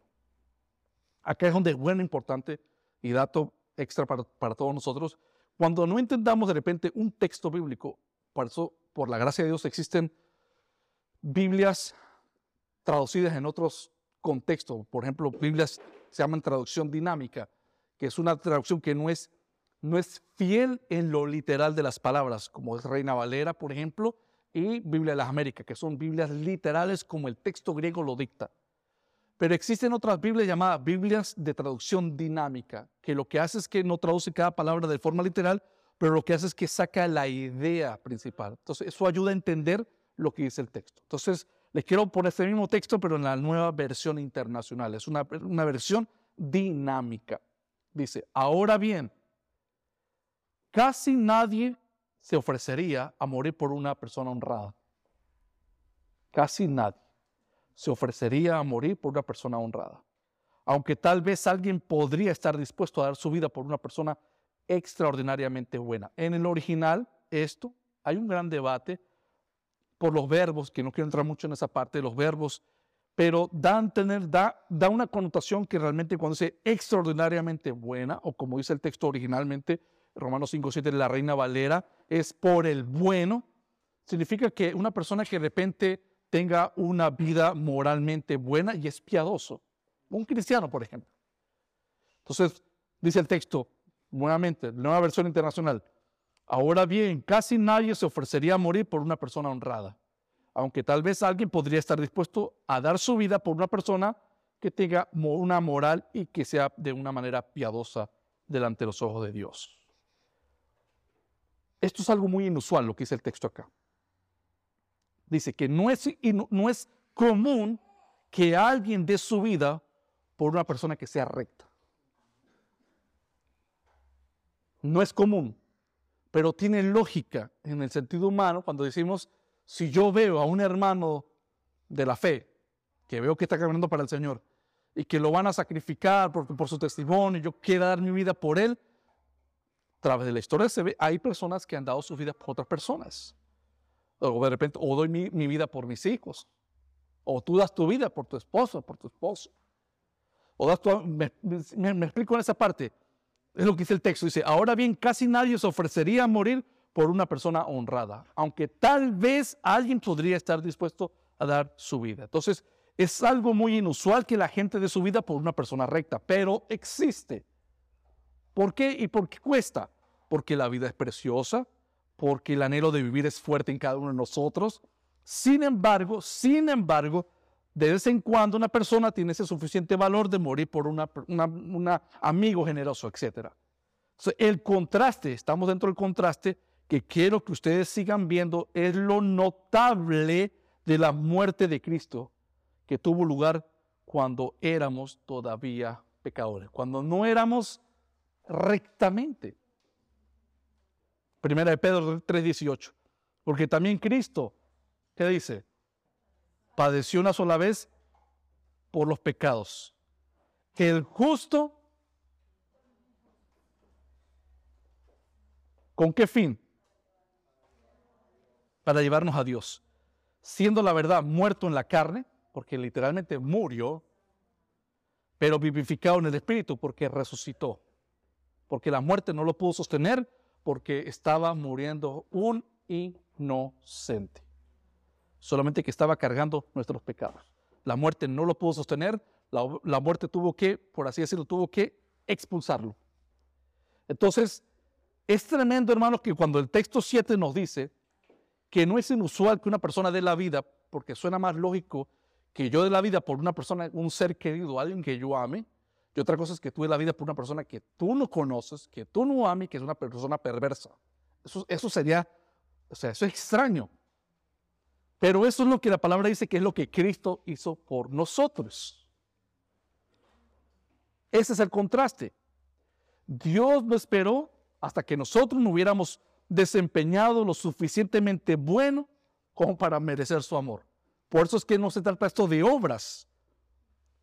Acá es donde es bueno, importante y dato extra para, para todos nosotros. Cuando no entendamos de repente un texto bíblico, por eso, por la gracia de Dios, existen Biblias traducidas en otros contextos. Por ejemplo, Biblias se llaman traducción dinámica, que es una traducción que no es no es fiel en lo literal de las palabras, como es Reina Valera, por ejemplo, y Biblia de las Américas, que son Biblias literales como el texto griego lo dicta. Pero existen otras Biblias llamadas Biblias de traducción dinámica, que lo que hace es que no traduce cada palabra de forma literal, pero lo que hace es que saca la idea principal. Entonces, eso ayuda a entender lo que dice el texto. Entonces, les quiero poner este mismo texto, pero en la nueva versión internacional. Es una, una versión dinámica. Dice, ahora bien, casi nadie se ofrecería a morir por una persona honrada. Casi nadie se ofrecería a morir por una persona honrada. Aunque tal vez alguien podría estar dispuesto a dar su vida por una persona extraordinariamente buena. En el original, esto, hay un gran debate por los verbos, que no quiero entrar mucho en esa parte de los verbos, pero dan tener, da, da una connotación que realmente cuando dice extraordinariamente buena, o como dice el texto originalmente, Romanos 5, 7 de la Reina Valera, es por el bueno. Significa que una persona que de repente tenga una vida moralmente buena y es piadoso. Un cristiano, por ejemplo. Entonces, dice el texto, nuevamente, nueva versión internacional. Ahora bien, casi nadie se ofrecería a morir por una persona honrada, aunque tal vez alguien podría estar dispuesto a dar su vida por una persona que tenga una moral y que sea de una manera piadosa delante de los ojos de Dios. Esto es algo muy inusual lo que dice el texto acá. Dice que no es, no es común que alguien dé su vida por una persona que sea recta. No es común, pero tiene lógica en el sentido humano cuando decimos, si yo veo a un hermano de la fe, que veo que está caminando para el Señor, y que lo van a sacrificar por, su testimonio, yo quiero dar mi vida por él, a través de la historia se ve, hay personas que han dado su vida por otras personas. O de repente, o doy mi, vida por mis hijos. O tú das tu vida por tu esposo, por tu esposo. O das me, me, explico en esa parte. Es lo que dice el texto. Dice, ahora bien, casi nadie se ofrecería a morir por una persona honrada, aunque tal vez alguien podría estar dispuesto a dar su vida. Entonces, es algo muy inusual que la gente dé su vida por una persona recta, pero existe. ¿Por qué y por qué cuesta? Porque la vida es preciosa, porque el anhelo de vivir es fuerte en cada uno de nosotros. Sin embargo, sin embargo, de vez en cuando una persona tiene ese suficiente valor de morir por un amigo generoso, etc. el contraste, estamos dentro del contraste que quiero que ustedes sigan viendo, es lo notable de la muerte de Cristo que tuvo lugar cuando éramos todavía pecadores, cuando no éramos rectamente. Primera de Pedro 3:18. Porque también Cristo, ¿qué dice? Padeció una sola vez por los pecados. El justo, ¿con qué fin? Para llevarnos a Dios. Siendo la verdad muerto en la carne, porque literalmente murió, pero vivificado en el Espíritu porque resucitó porque la muerte no lo pudo sostener porque estaba muriendo un inocente. Solamente que estaba cargando nuestros pecados. La muerte no lo pudo sostener, la, muerte tuvo que, por así decirlo, tuvo que expulsarlo. Entonces, es tremendo, hermanos, que cuando el texto 7 nos dice que no es inusual que una persona dé la vida, porque suena más lógico que yo dé la vida por una persona, un ser querido, alguien que yo ame, y otra cosa es que tú des la vida por una persona que tú no conoces, que tú no amas, que es una persona perversa. Eso, eso sería, o sea, eso es extraño. Pero eso es lo que la palabra dice que es lo que Cristo hizo por nosotros. Ese es el contraste. Dios no esperó hasta que nosotros no hubiéramos desempeñado lo suficientemente bueno como para merecer su amor. Por eso es que no se trata esto de obras,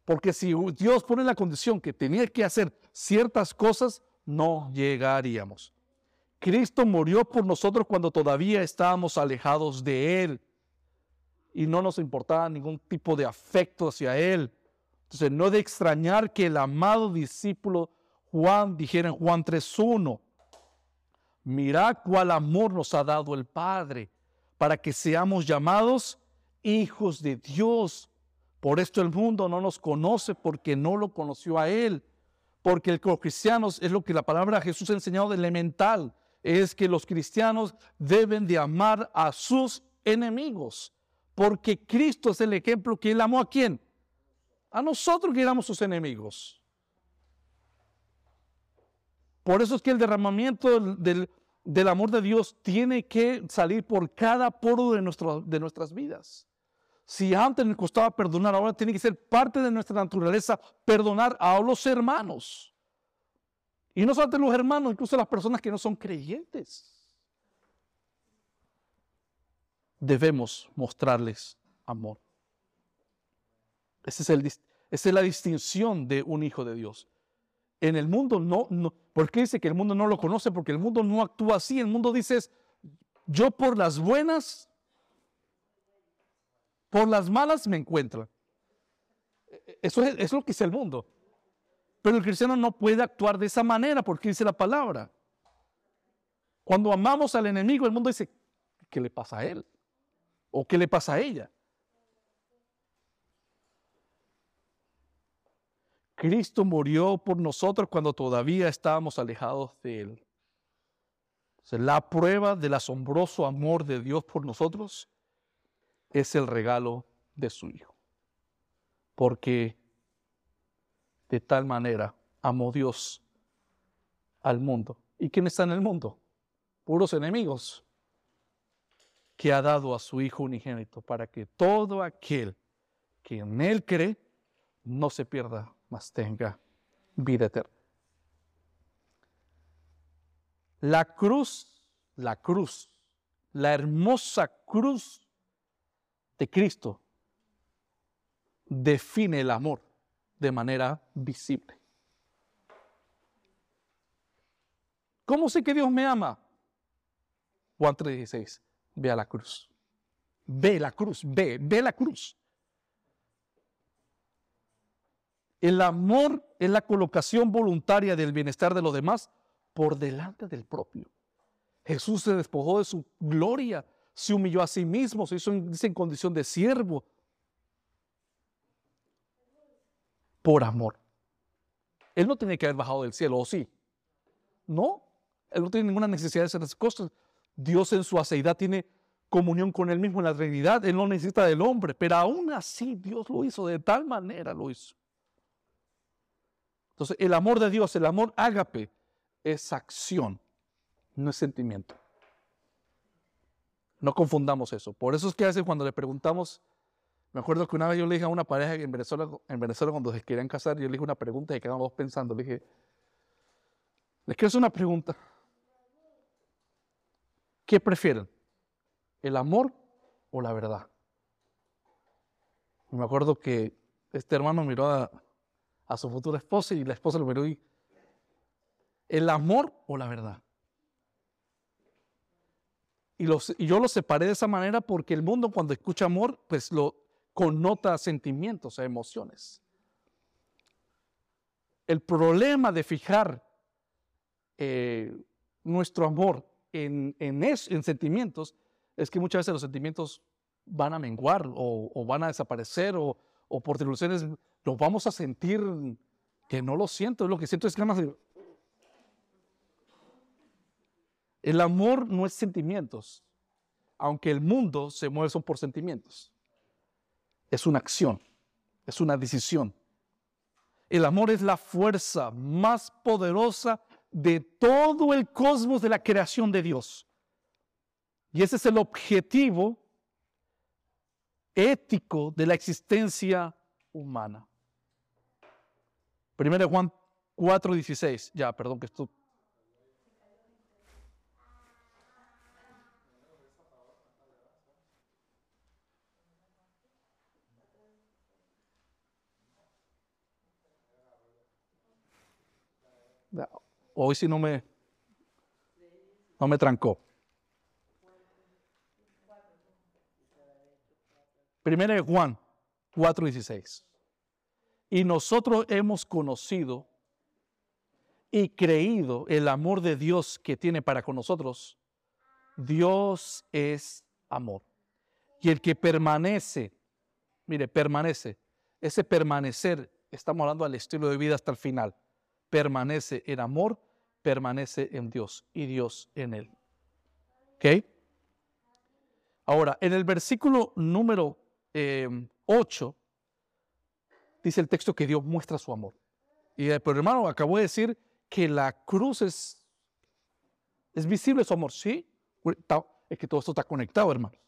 porque si Dios pone la condición que tenía que hacer ciertas cosas, no llegaríamos. Cristo murió por nosotros cuando todavía estábamos alejados de Él y no nos importaba ningún tipo de afecto hacia Él. Entonces, no de extrañar que el amado discípulo Juan dijera en Juan 3.1, mirad cuál amor nos ha dado el Padre para que seamos llamados hijos de Dios. Por esto el mundo no nos conoce porque no lo conoció a Él. Porque el, los cristianos es lo que la palabra Jesús ha enseñado de elemental. Es que los cristianos deben de amar a sus enemigos. Porque Cristo es el ejemplo que Él amó a quién? A nosotros que éramos sus enemigos. Por eso es que el derramamiento del, del amor de Dios tiene que salir por cada poro de, nuestro, de nuestras vidas. Si antes nos costaba perdonar, ahora tiene que ser parte de nuestra naturaleza perdonar a los hermanos. Y no solamente los hermanos, incluso las personas que no son creyentes. Debemos mostrarles amor. es esa es la distinción de un hijo de Dios. En el mundo no, no, ¿por qué dice que el mundo no lo conoce? Porque el mundo no actúa así. El mundo dice, yo por las buenas por las malas me encuentran. Eso es, lo que dice el mundo. Pero el cristiano no puede actuar de esa manera porque dice la palabra. Cuando amamos al enemigo, el mundo dice, ¿qué le pasa a él? ¿O qué le pasa a ella? Cristo murió por nosotros cuando todavía estábamos alejados de Él. La prueba del asombroso amor de Dios por nosotros es el regalo de su Hijo. Porque de tal manera amó Dios al mundo. ¿Y quién está en el mundo? Puros enemigos. Que ha dado a su Hijo unigénito para que todo aquel que en Él cree no se pierda, mas tenga vida eterna. La cruz, la cruz, la hermosa cruz de Cristo define el amor de manera visible. ¿Cómo sé que Dios me ama? Juan 3:16, ve a la cruz. Ve la cruz, ve, ve la cruz. El amor es la colocación voluntaria del bienestar de los demás por delante del propio. Jesús se despojó de su gloria, se humilló a sí mismo, se hizo en, condición de siervo por amor. Él no tiene que haber bajado del cielo, ¿o sí? No, él no tiene ninguna necesidad de hacer esas cosas. Dios en su aceidad tiene comunión con él mismo en la Trinidad. Él no necesita del hombre, pero aún así Dios lo hizo, de tal manera lo hizo. Entonces, el amor de Dios, el amor ágape, es acción, no es sentimiento. No confundamos eso. Por eso es que a veces cuando le preguntamos, me acuerdo que una vez yo le dije a una pareja en Venezuela, en Venezuela cuando se querían casar, yo le dije una pregunta y quedamos dos pensando. Le dije, les quiero hacer una pregunta. ¿Qué prefieren? ¿El amor o la verdad? me acuerdo que este hermano miró a, a su futura esposa y la esposa lo miró y el amor o la verdad. Y, yo lo separé de esa manera porque el mundo cuando escucha amor, pues lo connota sentimientos, a emociones. El problema de fijar eh, nuestro amor en, en, sentimientos es que muchas veces los sentimientos van a menguar o, van a desaparecer o, por tribulaciones nos vamos a sentir que no lo siento, lo que siento es de... El amor no es sentimientos, aunque el mundo se mueve son por sentimientos. Es una acción, es una decisión. El amor es la fuerza más poderosa de todo el cosmos de la creación de Dios. Y ese es el objetivo ético de la existencia humana. Primero Juan 4:16. Ya, perdón que esto... Hoy sí no me, no me trancó. Primera de Juan 4:16. Y nosotros hemos conocido y creído el amor de Dios que tiene para con nosotros. Dios es amor. Y el que permanece, mire, permanece, ese permanecer, estamos hablando al estilo de vida hasta el final, permanece en amor, permanece en Dios y Dios en él. ¿Ok? Ahora, en el versículo número 8, eh, dice el texto que Dios muestra su amor. Y eh, pero hermano, acabo de decir que la cruz es, es visible su amor. Sí, es que todo esto está conectado, hermanos.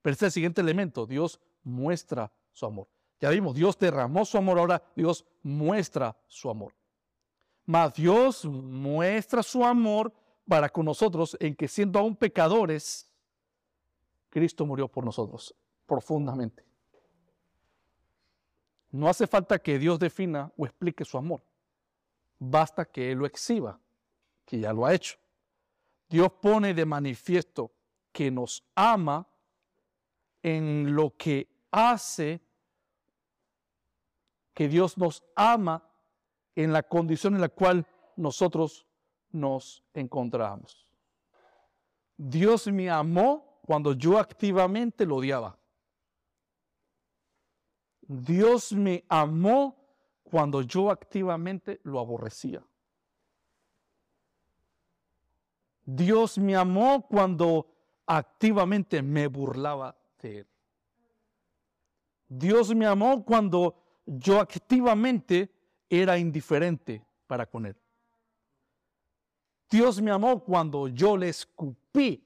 Pero este es el siguiente elemento. Dios muestra su amor. Ya vimos, Dios derramó su amor, ahora Dios muestra su amor. Mas Dios muestra su amor para con nosotros en que siendo aún pecadores, Cristo murió por nosotros profundamente. No hace falta que Dios defina o explique su amor. Basta que Él lo exhiba, que ya lo ha hecho. Dios pone de manifiesto que nos ama en lo que hace que Dios nos ama en la condición en la cual nosotros nos encontramos. Dios me amó cuando yo activamente lo odiaba. Dios me amó cuando yo activamente lo aborrecía. Dios me amó cuando activamente me burlaba de Él. Dios me amó cuando yo activamente era indiferente para con Él. Dios me amó cuando yo le escupí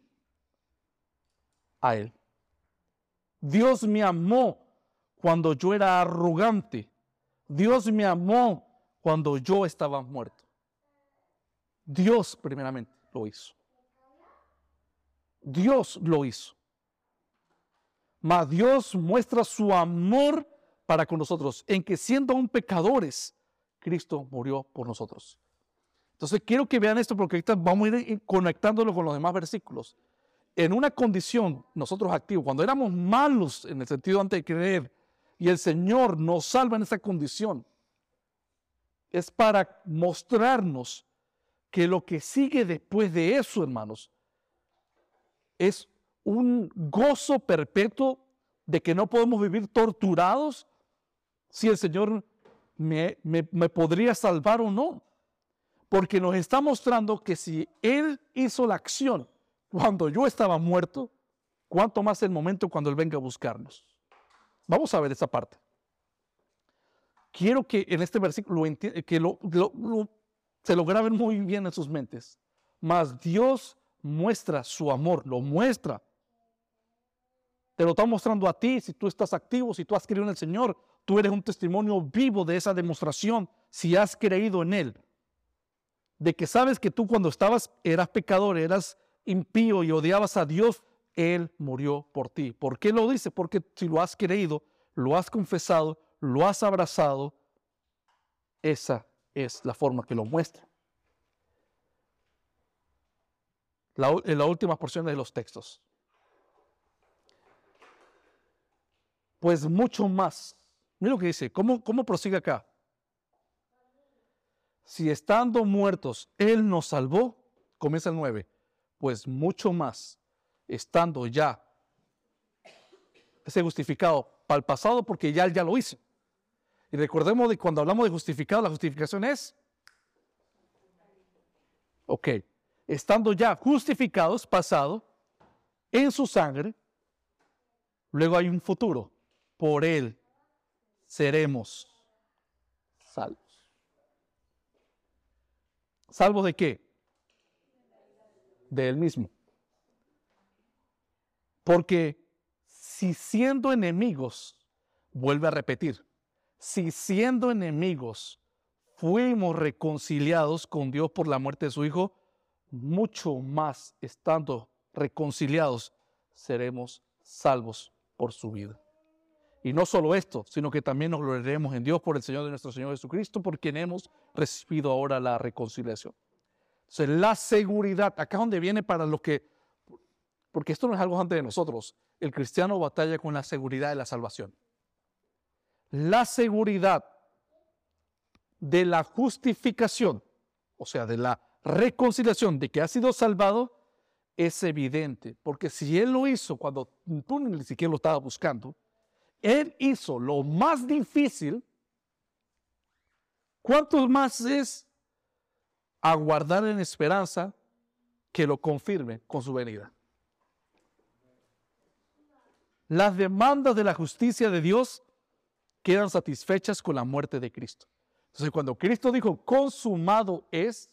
a Él. Dios me amó cuando yo era arrogante. Dios me amó cuando yo estaba muerto. Dios primeramente lo hizo. Dios lo hizo. Mas Dios muestra su amor para con nosotros, en que siendo aún pecadores, Cristo murió por nosotros. Entonces quiero que vean esto porque ahorita vamos a ir conectándolo con los demás versículos. En una condición, nosotros activos, cuando éramos malos en el sentido antes de creer, y el Señor nos salva en esa condición, es para mostrarnos que lo que sigue después de eso, hermanos, es un gozo perpetuo de que no podemos vivir torturados si el Señor me, podría salvar o no. Porque nos está mostrando que si Él hizo la acción cuando yo estaba muerto, cuánto más el momento cuando Él venga a buscarnos. Vamos a ver esa parte. Quiero que en este versículo que lo, se lo graben muy bien en sus mentes. Mas Dios muestra su amor, lo muestra. Te lo está mostrando a ti si tú estás activo, si tú has creído en el Señor. Tú eres un testimonio vivo de esa demostración si has creído en Él. De que sabes que tú cuando estabas, eras pecador, eras impío y odiabas a Dios, Él murió por ti. ¿Por qué lo dice? Porque si lo has creído, lo has confesado, lo has abrazado, esa es la forma que lo muestra. en las últimas porciones de los textos. Pues mucho más. Mira lo que dice. ¿Cómo, cómo prosigue acá? Si estando muertos Él nos salvó, comienza el 9, pues mucho más, estando ya justificado para el pasado, porque ya Él ya lo hizo. Y recordemos de cuando hablamos de justificado, la justificación es, ok, estando ya justificados, pasado, en su sangre, luego hay un futuro. Por él seremos salvos. ¿Salvos de qué? De él mismo. Porque si siendo enemigos, vuelve a repetir, si siendo enemigos fuimos reconciliados con Dios por la muerte de su Hijo, mucho más estando reconciliados, seremos salvos por su vida. Y no solo esto, sino que también nos gloriaremos en Dios por el Señor de nuestro Señor Jesucristo, por quien hemos recibido ahora la reconciliación. Entonces, la seguridad, acá es donde viene para los que, porque esto no es algo antes de nosotros, el cristiano batalla con la seguridad de la salvación. La seguridad de la justificación, o sea, de la reconciliación de que ha sido salvado es evidente, porque si Él lo hizo cuando tú ni siquiera lo estaba buscando, Él hizo lo más difícil, ¿cuánto más es aguardar en esperanza que lo confirme con su venida? Las demandas de la justicia de Dios quedan satisfechas con la muerte de Cristo. Entonces, cuando Cristo dijo, consumado es,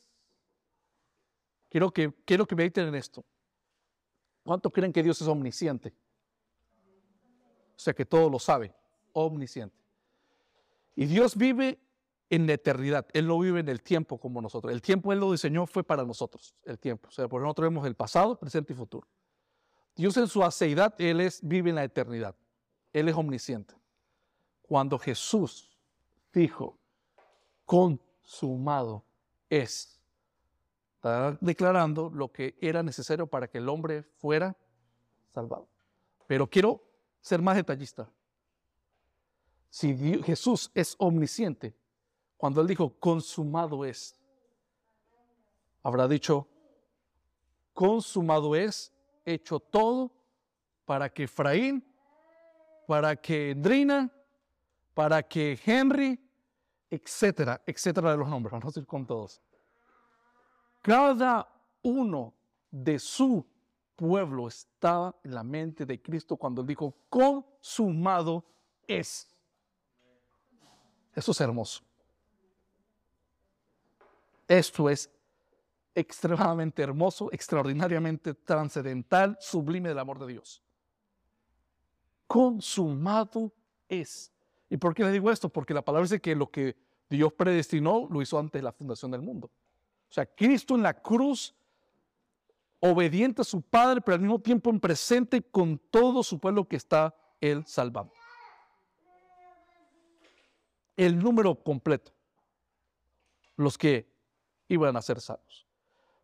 Quiero que, quiero que mediten en esto. ¿Cuántos creen que Dios es omnisciente? O sea, que todo lo sabe, omnisciente. Y Dios vive en la eternidad. Él no vive en el tiempo como nosotros. El tiempo Él lo diseñó fue para nosotros, el tiempo. O sea, por nosotros vemos el pasado, presente y futuro. Dios en su aceidad, Él es, vive en la eternidad. Él es omnisciente. Cuando Jesús dijo, consumado es, Está declarando lo que era necesario para que el hombre fuera salvado. Pero quiero ser más detallista. Si Jesús es omnisciente, cuando él dijo consumado es, habrá dicho consumado es, hecho todo para que Efraín, para que Drina, para que Henry etcétera, etcétera de los nombres, vamos a decir con todos. Cada uno de su pueblo estaba en la mente de Cristo cuando dijo, consumado es. Eso es hermoso. Esto es extremadamente hermoso, extraordinariamente trascendental, sublime del amor de Dios. Consumado es. ¿Y por qué le digo esto? Porque la palabra dice que lo que Dios predestinó lo hizo antes de la fundación del mundo. O sea, Cristo en la cruz, obediente a su Padre, pero al mismo tiempo en presente con todo su pueblo que está Él salvando. El número completo. Los que iban a ser salvos.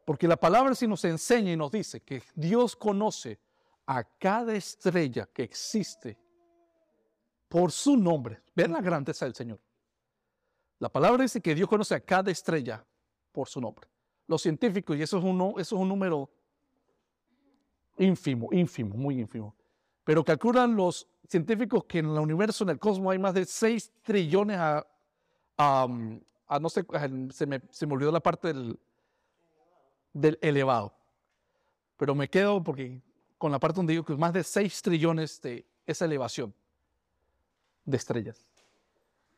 Porque la palabra sí nos enseña y nos dice que Dios conoce a cada estrella que existe por su nombre. Ven la grandeza del Señor. La palabra dice que Dios conoce a cada estrella por su nombre. Los científicos, y eso es, uno, eso es un número ínfimo, ínfimo, muy ínfimo. Pero calculan los científicos que en el universo, en el cosmos, hay más de 6 trillones a, a, no sé, se me, se me, olvidó la parte del, del elevado. Pero me quedo porque con la parte donde digo que más de 6 trillones de esa elevación de estrellas.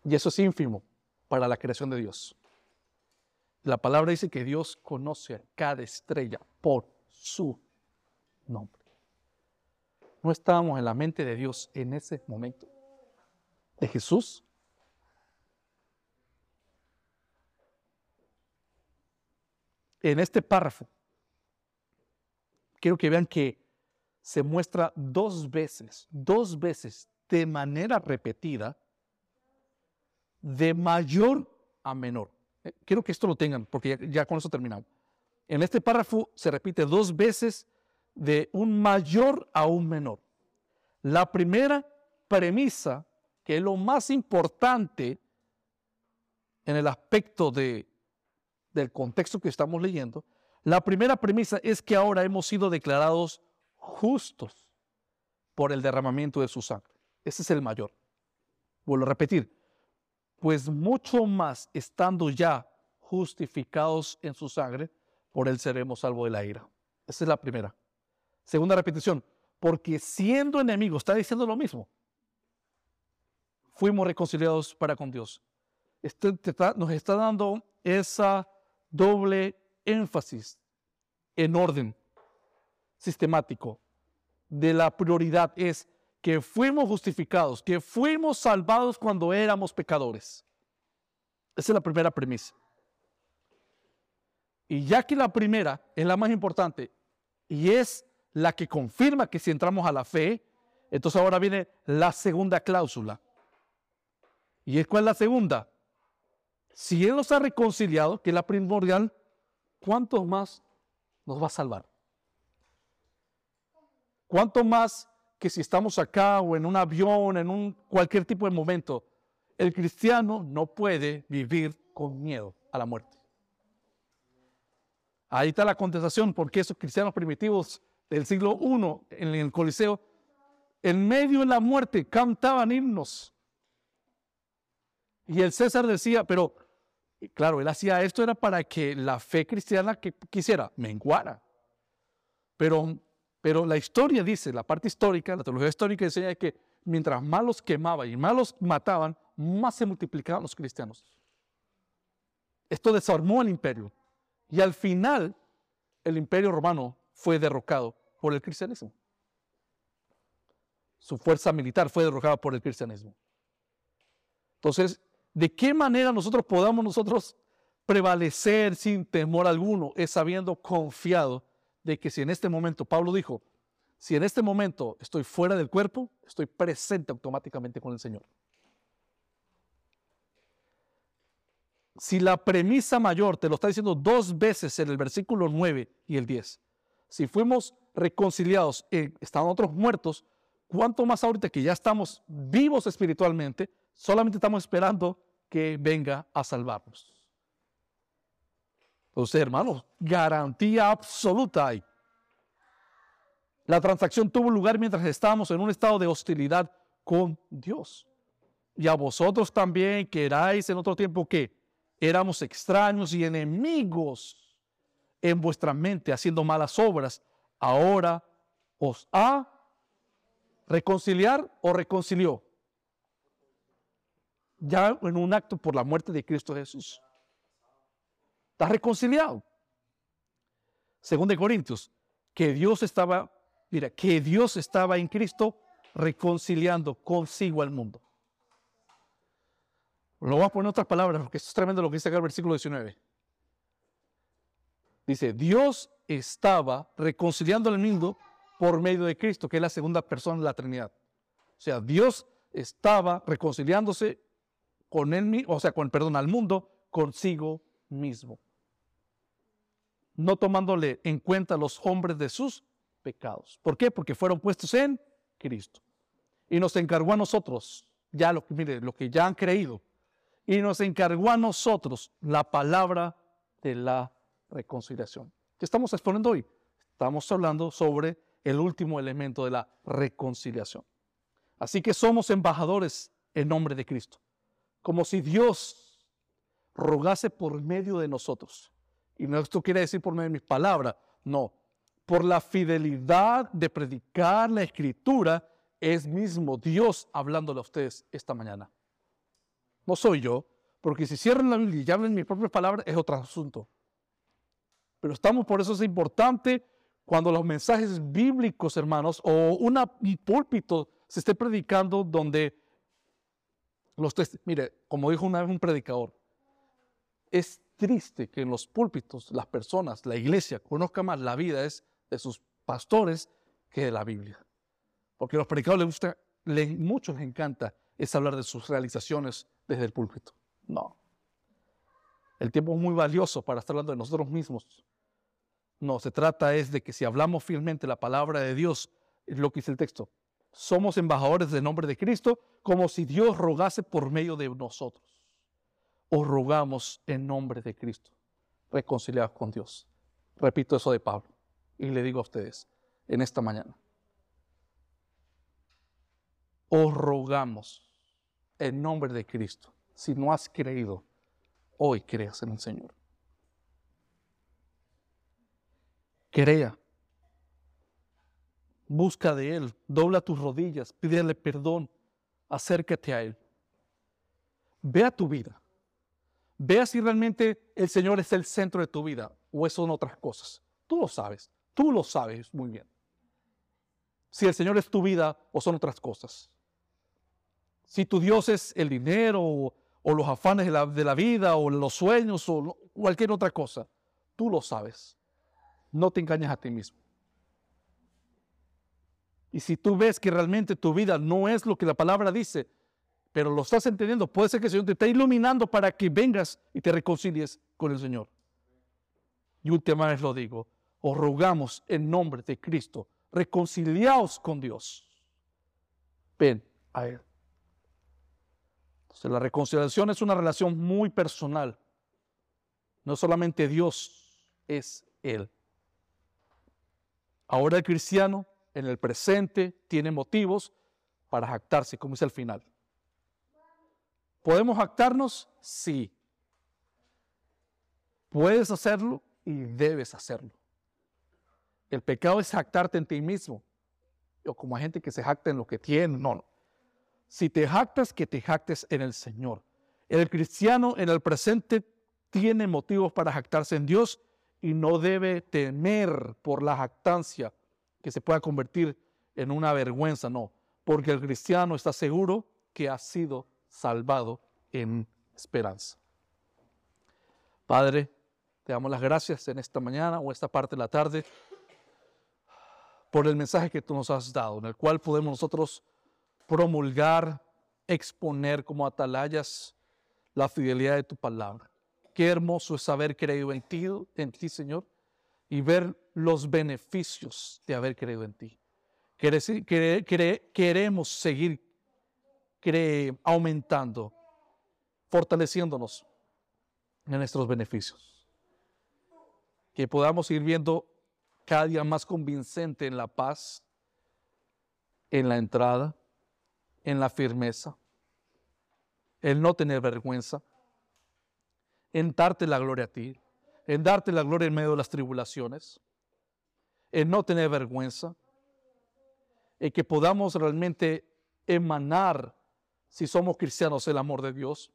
Y eso es ínfimo para la creación de Dios. La palabra dice que Dios conoce a cada estrella por su nombre. No estábamos en la mente de Dios en ese momento. De Jesús en este párrafo, quiero que vean que se muestra dos veces, dos veces de manera repetida, de mayor a menor. Eh, quiero que esto lo tengan, porque ya, con eso terminamos. En este párrafo se repite dos veces de un mayor a un menor. La primera premisa, que es lo más importante en el aspecto de del contexto que estamos leyendo, la primera premisa es que ahora hemos sido declarados justos por el derramamiento de su sangre. Ese es el mayor. Vuelvo a repetir, pues mucho más estando ya justificados en su sangre, por él seremos salvos de la ira. Esa es la primera. Segunda repetición, porque siendo enemigos, está diciendo lo mismo, fuimos reconciliados para con Dios. Este nos está dando esa doble énfasis en orden sistemático de la prioridad es que fuimos justificados, que fuimos salvados cuando éramos pecadores. Esa es la primera premisa. Y ya que la primera es la más importante y es la que confirma que si entramos a la fe, entonces ahora viene la segunda cláusula. ¿Y es cuál es la segunda? Si Él nos ha reconciliado, que es la primordial, ¿cuánto más nos va a salvar? ¿Cuánto más que si estamos acá o en un avión, en un cualquier tipo de momento, el cristiano no puede vivir con miedo a la muerte? Ahí está la contestación, porque esos cristianos primitivos del siglo I en el Coliseo, en medio de la muerte, cantaban himnos. Y el César decía, pero claro, él hacía esto era para que la fe cristiana que quisiera menguara. Pero, pero la historia dice, la parte histórica, la teología histórica enseña que mientras más los quemaban y más los mataban, más se multiplicaban los cristianos. Esto desarmó el imperio. Y al final, el imperio romano fue derrocado por el cristianismo. Su fuerza militar fue derrocada por el cristianismo. Entonces, de qué manera nosotros podamos nosotros prevalecer sin temor alguno es sabiendo confiado de que si en este momento, Pablo dijo, si en este momento estoy fuera del cuerpo, estoy presente automáticamente con el Señor. Si la premisa mayor te lo está diciendo dos veces en el versículo 9 y el 10, si fuimos reconciliados, eh, estaban otros muertos, ¿cuánto más ahorita que ya estamos vivos espiritualmente, solamente estamos esperando que venga a salvarnos. Entonces, hermanos, garantía absoluta hay. La transacción tuvo lugar mientras estábamos en un estado de hostilidad con Dios. y a vosotros también que erais en otro tiempo que éramos extraños y enemigos en vuestra mente haciendo malas obras, ahora os ha reconciliar o reconcilió. Ya en un acto por la muerte de Cristo Jesús. Está reconciliado. Según de Corintios, que Dios estaba, mira, que Dios estaba en Cristo reconciliando consigo al mundo. Lo voy a poner en otras palabras porque esto es tremendo lo que dice acá el versículo 19. Dice, Dios estaba reconciliando al mundo por medio de Cristo, que es la segunda persona de la Trinidad. O sea, Dios estaba reconciliándose con él, o sea, con perdón al mundo consigo mismo. No tomándole en cuenta los hombres de sus pecados. ¿Por qué? Porque fueron puestos en Cristo. Y nos encargó a nosotros, ya lo que mire, lo que ya han creído, y nos encargó a nosotros la palabra de la reconciliación. ¿Qué estamos exponiendo hoy? Estamos hablando sobre el último elemento de la reconciliación. Así que somos embajadores en nombre de Cristo, como si Dios rogase por medio de nosotros. Y no esto quiere decir por medio de mis palabras, no. Por la fidelidad de predicar la escritura, es mismo Dios hablándole a ustedes esta mañana. No soy yo, porque si cierran la Biblia y hablan mis propias palabras es otro asunto. Pero estamos, por eso es importante cuando los mensajes bíblicos, hermanos, o un púlpito se esté predicando donde los mire, como dijo una vez un predicador, es triste que en los púlpitos las personas, la iglesia, conozca más la vida es de sus pastores que de la Biblia. Porque a los predicadores les gusta, les, muchos les encanta es hablar de sus realizaciones desde el púlpito. No. El tiempo es muy valioso para estar hablando de nosotros mismos. No, se trata es de que si hablamos fielmente la palabra de Dios, lo que dice el texto. Somos embajadores del nombre de Cristo, como si Dios rogase por medio de nosotros. O rogamos en nombre de Cristo, reconciliados con Dios. Repito eso de Pablo y le digo a ustedes en esta mañana. Os rogamos en nombre de Cristo. Si no has creído, hoy creas en el Señor. Crea. Busca de Él, dobla tus rodillas, pídele perdón, acércate a Él. Vea tu vida. Vea si realmente el Señor es el centro de tu vida o son otras cosas. Tú lo sabes, tú lo sabes muy bien. Si el Señor es tu vida o son otras cosas. Si tu Dios es el dinero o, los afanes de la, de la, vida o los sueños o cualquier otra cosa, tú lo sabes. No te engañes a ti mismo. Y si tú ves que realmente tu vida no es lo que la palabra dice, pero lo estás entendiendo, puede ser que el Señor te esté iluminando para que vengas y te reconcilies con el Señor. Y última vez lo digo, os rogamos en nombre de Cristo, reconciliaos con Dios. Ven a Él la reconciliación es una relación muy personal. No solamente Dios es Él. Ahora el cristiano en el presente tiene motivos para jactarse, como dice al final. ¿Podemos jactarnos? Sí. Puedes hacerlo y debes hacerlo. El pecado es jactarte en ti mismo. O como hay gente que se jacta en lo que tiene. No, no. Si te jactas, que te jactes en el Señor. El cristiano en el presente tiene motivos para jactarse en Dios y no debe temer por la jactancia que se pueda convertir en una vergüenza, no, porque el cristiano está seguro que ha sido salvado en esperanza. Padre, te damos las gracias en esta mañana o esta parte de la tarde por el mensaje que tú nos has dado, en el cual podemos nosotros promulgar, exponer como atalayas la fidelidad de tu palabra. Qué hermoso es haber creído en ti, en ti, Señor, y ver los beneficios de haber creído en ti. Queremos seguir aumentando, fortaleciéndonos en nuestros beneficios. Que podamos ir viendo cada día más convincente en la paz, en la entrada, en la firmeza, el no tener vergüenza, en darte la gloria a ti, en darte la gloria en medio de las tribulaciones, en no tener vergüenza, en que podamos realmente emanar, si somos cristianos, el amor de Dios,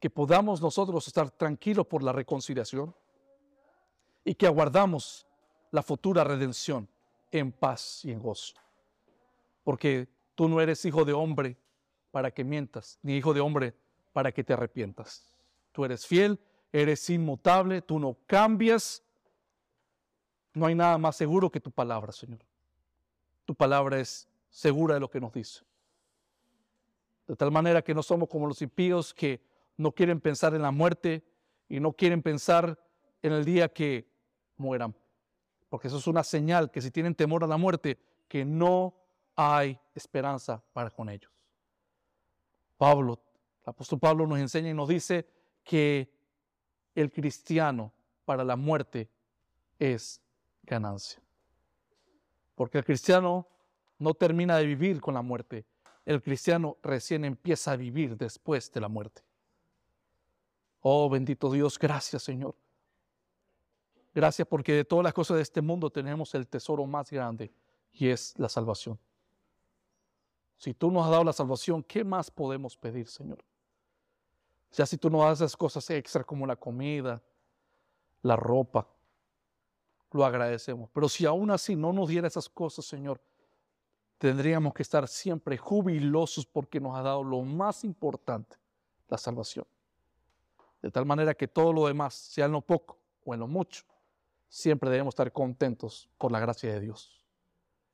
que podamos nosotros estar tranquilos por la reconciliación y que aguardamos la futura redención en paz y en gozo. Porque tú no eres hijo de hombre para que mientas, ni hijo de hombre para que te arrepientas. Tú eres fiel, eres inmutable, tú no cambias. No hay nada más seguro que tu palabra, Señor. Tu palabra es segura de lo que nos dice. De tal manera que no somos como los impíos que no quieren pensar en la muerte y no quieren pensar en el día que mueran. Porque eso es una señal que si tienen temor a la muerte, que no hay esperanza para con ellos. Pablo, el apóstol Pablo nos enseña y nos dice que el cristiano para la muerte es ganancia. Porque el cristiano no termina de vivir con la muerte. El cristiano recién empieza a vivir después de la muerte. Oh bendito Dios, gracias Señor. Gracias porque de todas las cosas de este mundo tenemos el tesoro más grande y es la salvación. Si tú nos has dado la salvación, ¿qué más podemos pedir, Señor? Ya si tú nos das esas cosas extra como la comida, la ropa, lo agradecemos. Pero si aún así no nos diera esas cosas, Señor, tendríamos que estar siempre jubilosos porque nos ha dado lo más importante, la salvación. De tal manera que todo lo demás, sea en lo poco o en lo mucho, siempre debemos estar contentos por la gracia de Dios.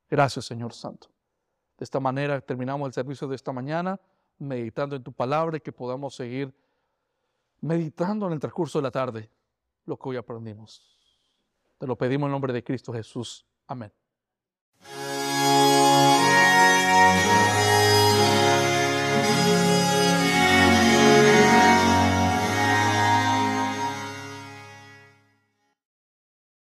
Gracias, Señor Santo. De esta manera terminamos el servicio de esta mañana, meditando en tu palabra y que podamos seguir meditando en el transcurso de la tarde lo que hoy aprendimos. Te lo pedimos en nombre de Cristo Jesús. Amén.